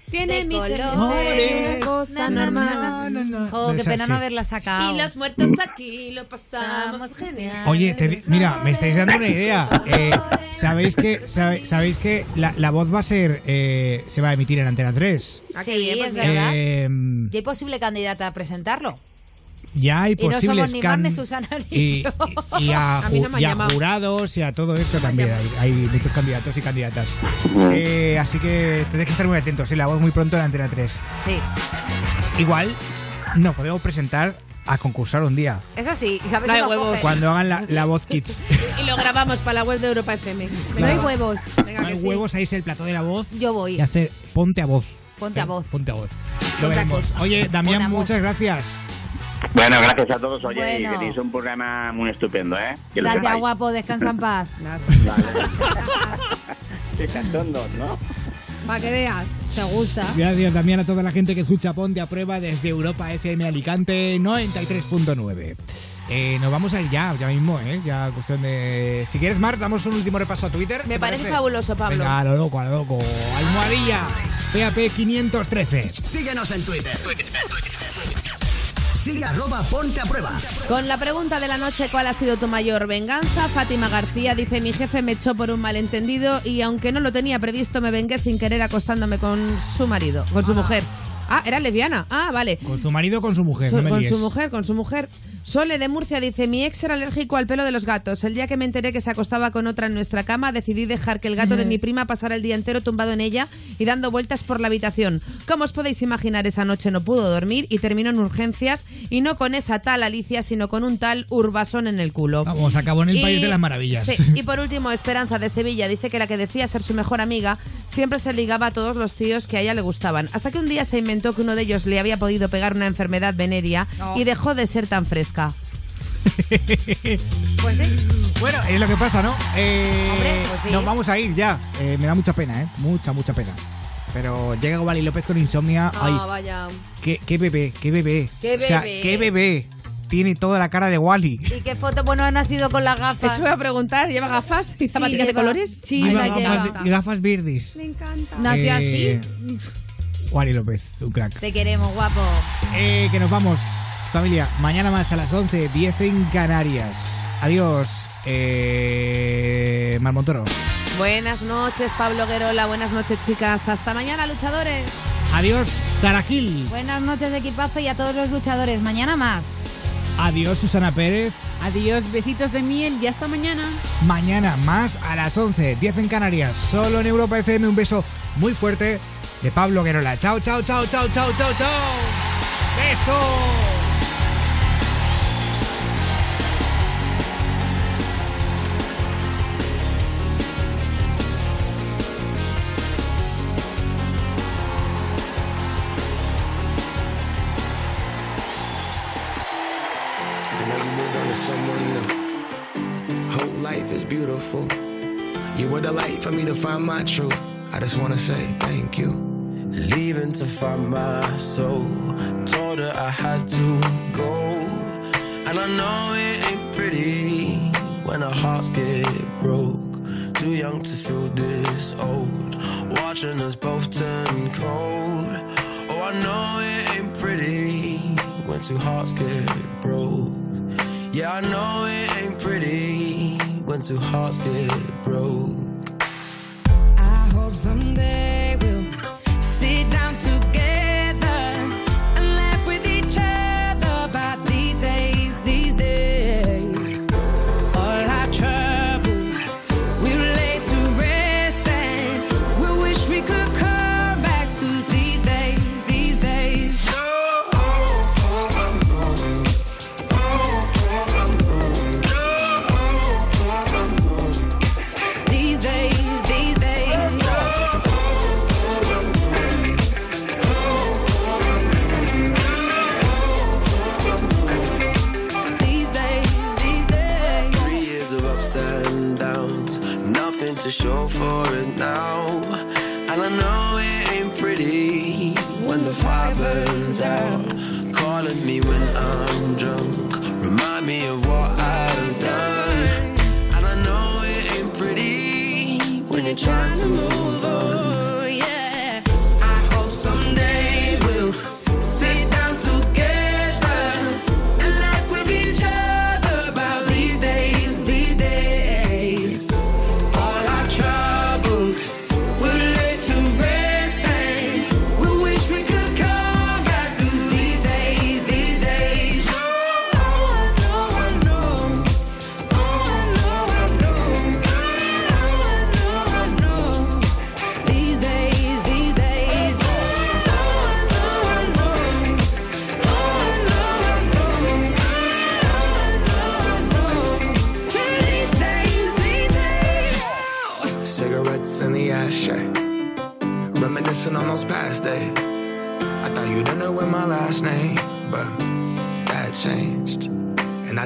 Tiene de mi colores. cosa normal. na, na. Jo, qué Esa pena sí. no haberla sacado. Y los muertos aquí lo pasamos genial. Oye, te mira, me estáis dando una idea. Eh, ¿Sabéis que, sabe- sabéis que la, la voz va a ser, eh, se va a emitir en Antena 3? Sí, es verdad. Eh, ¿Y hay posible candidata a presentarlo? ya hay Y no posibles somos ni Mar can- ni Susana ni y, yo. y a, no y jurados y a todo esto también hay, hay muchos candidatos y candidatas. Eh, así que tenéis que estar muy atentos. Sí, la voz muy pronto en Antena 3. Sí. Igual nos podemos presentar a concursar un día. Eso sí, y sabes No que hay huevos. Cuando hagan la, la voz kids. Y lo grabamos para la web de Europa FM. No hay huevos. Venga, No que hay sí. huevos, ahí es el plató de la voz. Yo voy. Y hacer ponte a voz. Ponte a voz. Ponte a voz. Lo Otra veremos. cosa. Oye, Damián, muchas gracias. Bueno, gracias a todos. Oye, y Bueno. tenéis un programa muy estupendo, ¿eh? Que Gracias, guapo. Descansa en paz. Qué cachondos, ¿no? Para que veas. ¿Te gusta? Gracias también a toda la gente que escucha Ponte a Prueba desde Europa FM Alicante 93.9. Eh, nos vamos a ir ya, ya mismo, ¿eh? Ya cuestión de... Si quieres, Mar, damos un último repaso a Twitter. Me ¿te parece fabuloso, Pablo. Venga, a lo loco, a lo loco. Almohadilla, PAP 513. Síguenos en Twitter. Sigue arroba ponte a prueba. Con la pregunta de la noche, ¿cuál ha sido tu mayor venganza? Fátima García dice, mi jefe me echó por un malentendido y aunque no lo tenía previsto, me vengué sin querer acostándome con su marido, con su mujer. Ah, era lesbiana. Ah, vale. Con su marido o con su mujer, So- no me con líes. su mujer, con su mujer. Sole de Murcia dice, mi ex era alérgico al pelo de los gatos. El día que me enteré que se acostaba con otra en nuestra cama, decidí dejar que el gato de mi prima pasara el día entero tumbado en ella y dando vueltas por la habitación. Como os podéis imaginar, esa noche no pudo dormir y terminó en urgencias y no con esa tal Alicia, sino con un tal Urbasón en el culo. Vamos, acabó en el Y- País de las Maravillas. sí, y por último, Esperanza de Sevilla dice que la que decía ser su mejor amiga siempre se ligaba a todos los tíos que a ella le gustaban. Hasta que un día se inventó que uno de ellos le había podido pegar una enfermedad venérea No. y dejó de ser tan fresca. Pues sí. Bueno, es lo que pasa, ¿no? Eh, Hombre, pues sí. Nos vamos a ir ya. Eh, me da mucha pena, ¿eh? Mucha, mucha pena. Pero llega Wally López con insomnia. Ay, Ah, vaya. qué, qué bebé, qué bebé. Qué O sea, bebé. qué bebé. Tiene toda la cara de Wally. ¿Y qué foto? Bueno, ha nacido con las gafas. Eso voy a preguntar. ¿Lleva gafas y zapatillas de lleva. colores? Sí, Y la gafas, lleva. y gafas verdes. Me encanta. Nació Eh, así. Wally López, un crack. Te queremos, guapo. Eh, que nos vamos, familia. Mañana más a las 11, 10 en Canarias. Adiós, eh, Mar Montoro. Buenas noches, Pablo Guerola. Buenas noches, chicas. Hasta mañana, luchadores. Adiós, Sara Gil. Buenas noches equipazo y a todos los luchadores. Mañana más. Adiós, Susana Pérez. Adiós, besitos de miel y hasta mañana. Mañana más a las 11, 10 en Canarias. Solo en Europa FM. Un beso muy fuerte de Pablo Guerola. Chao, chao, chao, chao, chao, chao, chao. Beso. Me to find my truth. I just wanna say thank you. Leaving to find my soul. Told her I had to go. And I know it ain't pretty when our hearts get broke. Too young to feel this old. Watching us both turn cold. Oh, I know it ain't pretty when two hearts get broke. Yeah, I know it ain't pretty when two hearts get broke.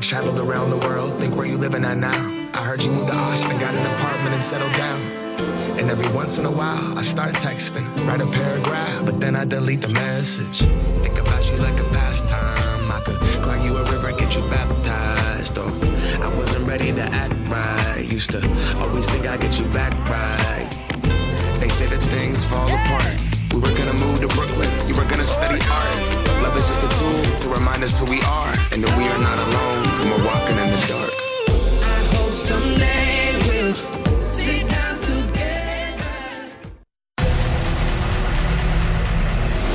Traveled around the world, think where you living at now. I heard you moved to Austin, got an apartment and settled down. And every once in a while, I start texting, write a paragraph, but then I delete the message. Think about you like a pastime. I could cry you a river, get you baptized. Or I wasn't ready to act right. Used to always think I'd get you back right. They say that things fall apart. We were gonna move to Brooklyn, you were gonna study art. Love is just a tool to remind us who we are and that we are not alone when we're walking in the dark.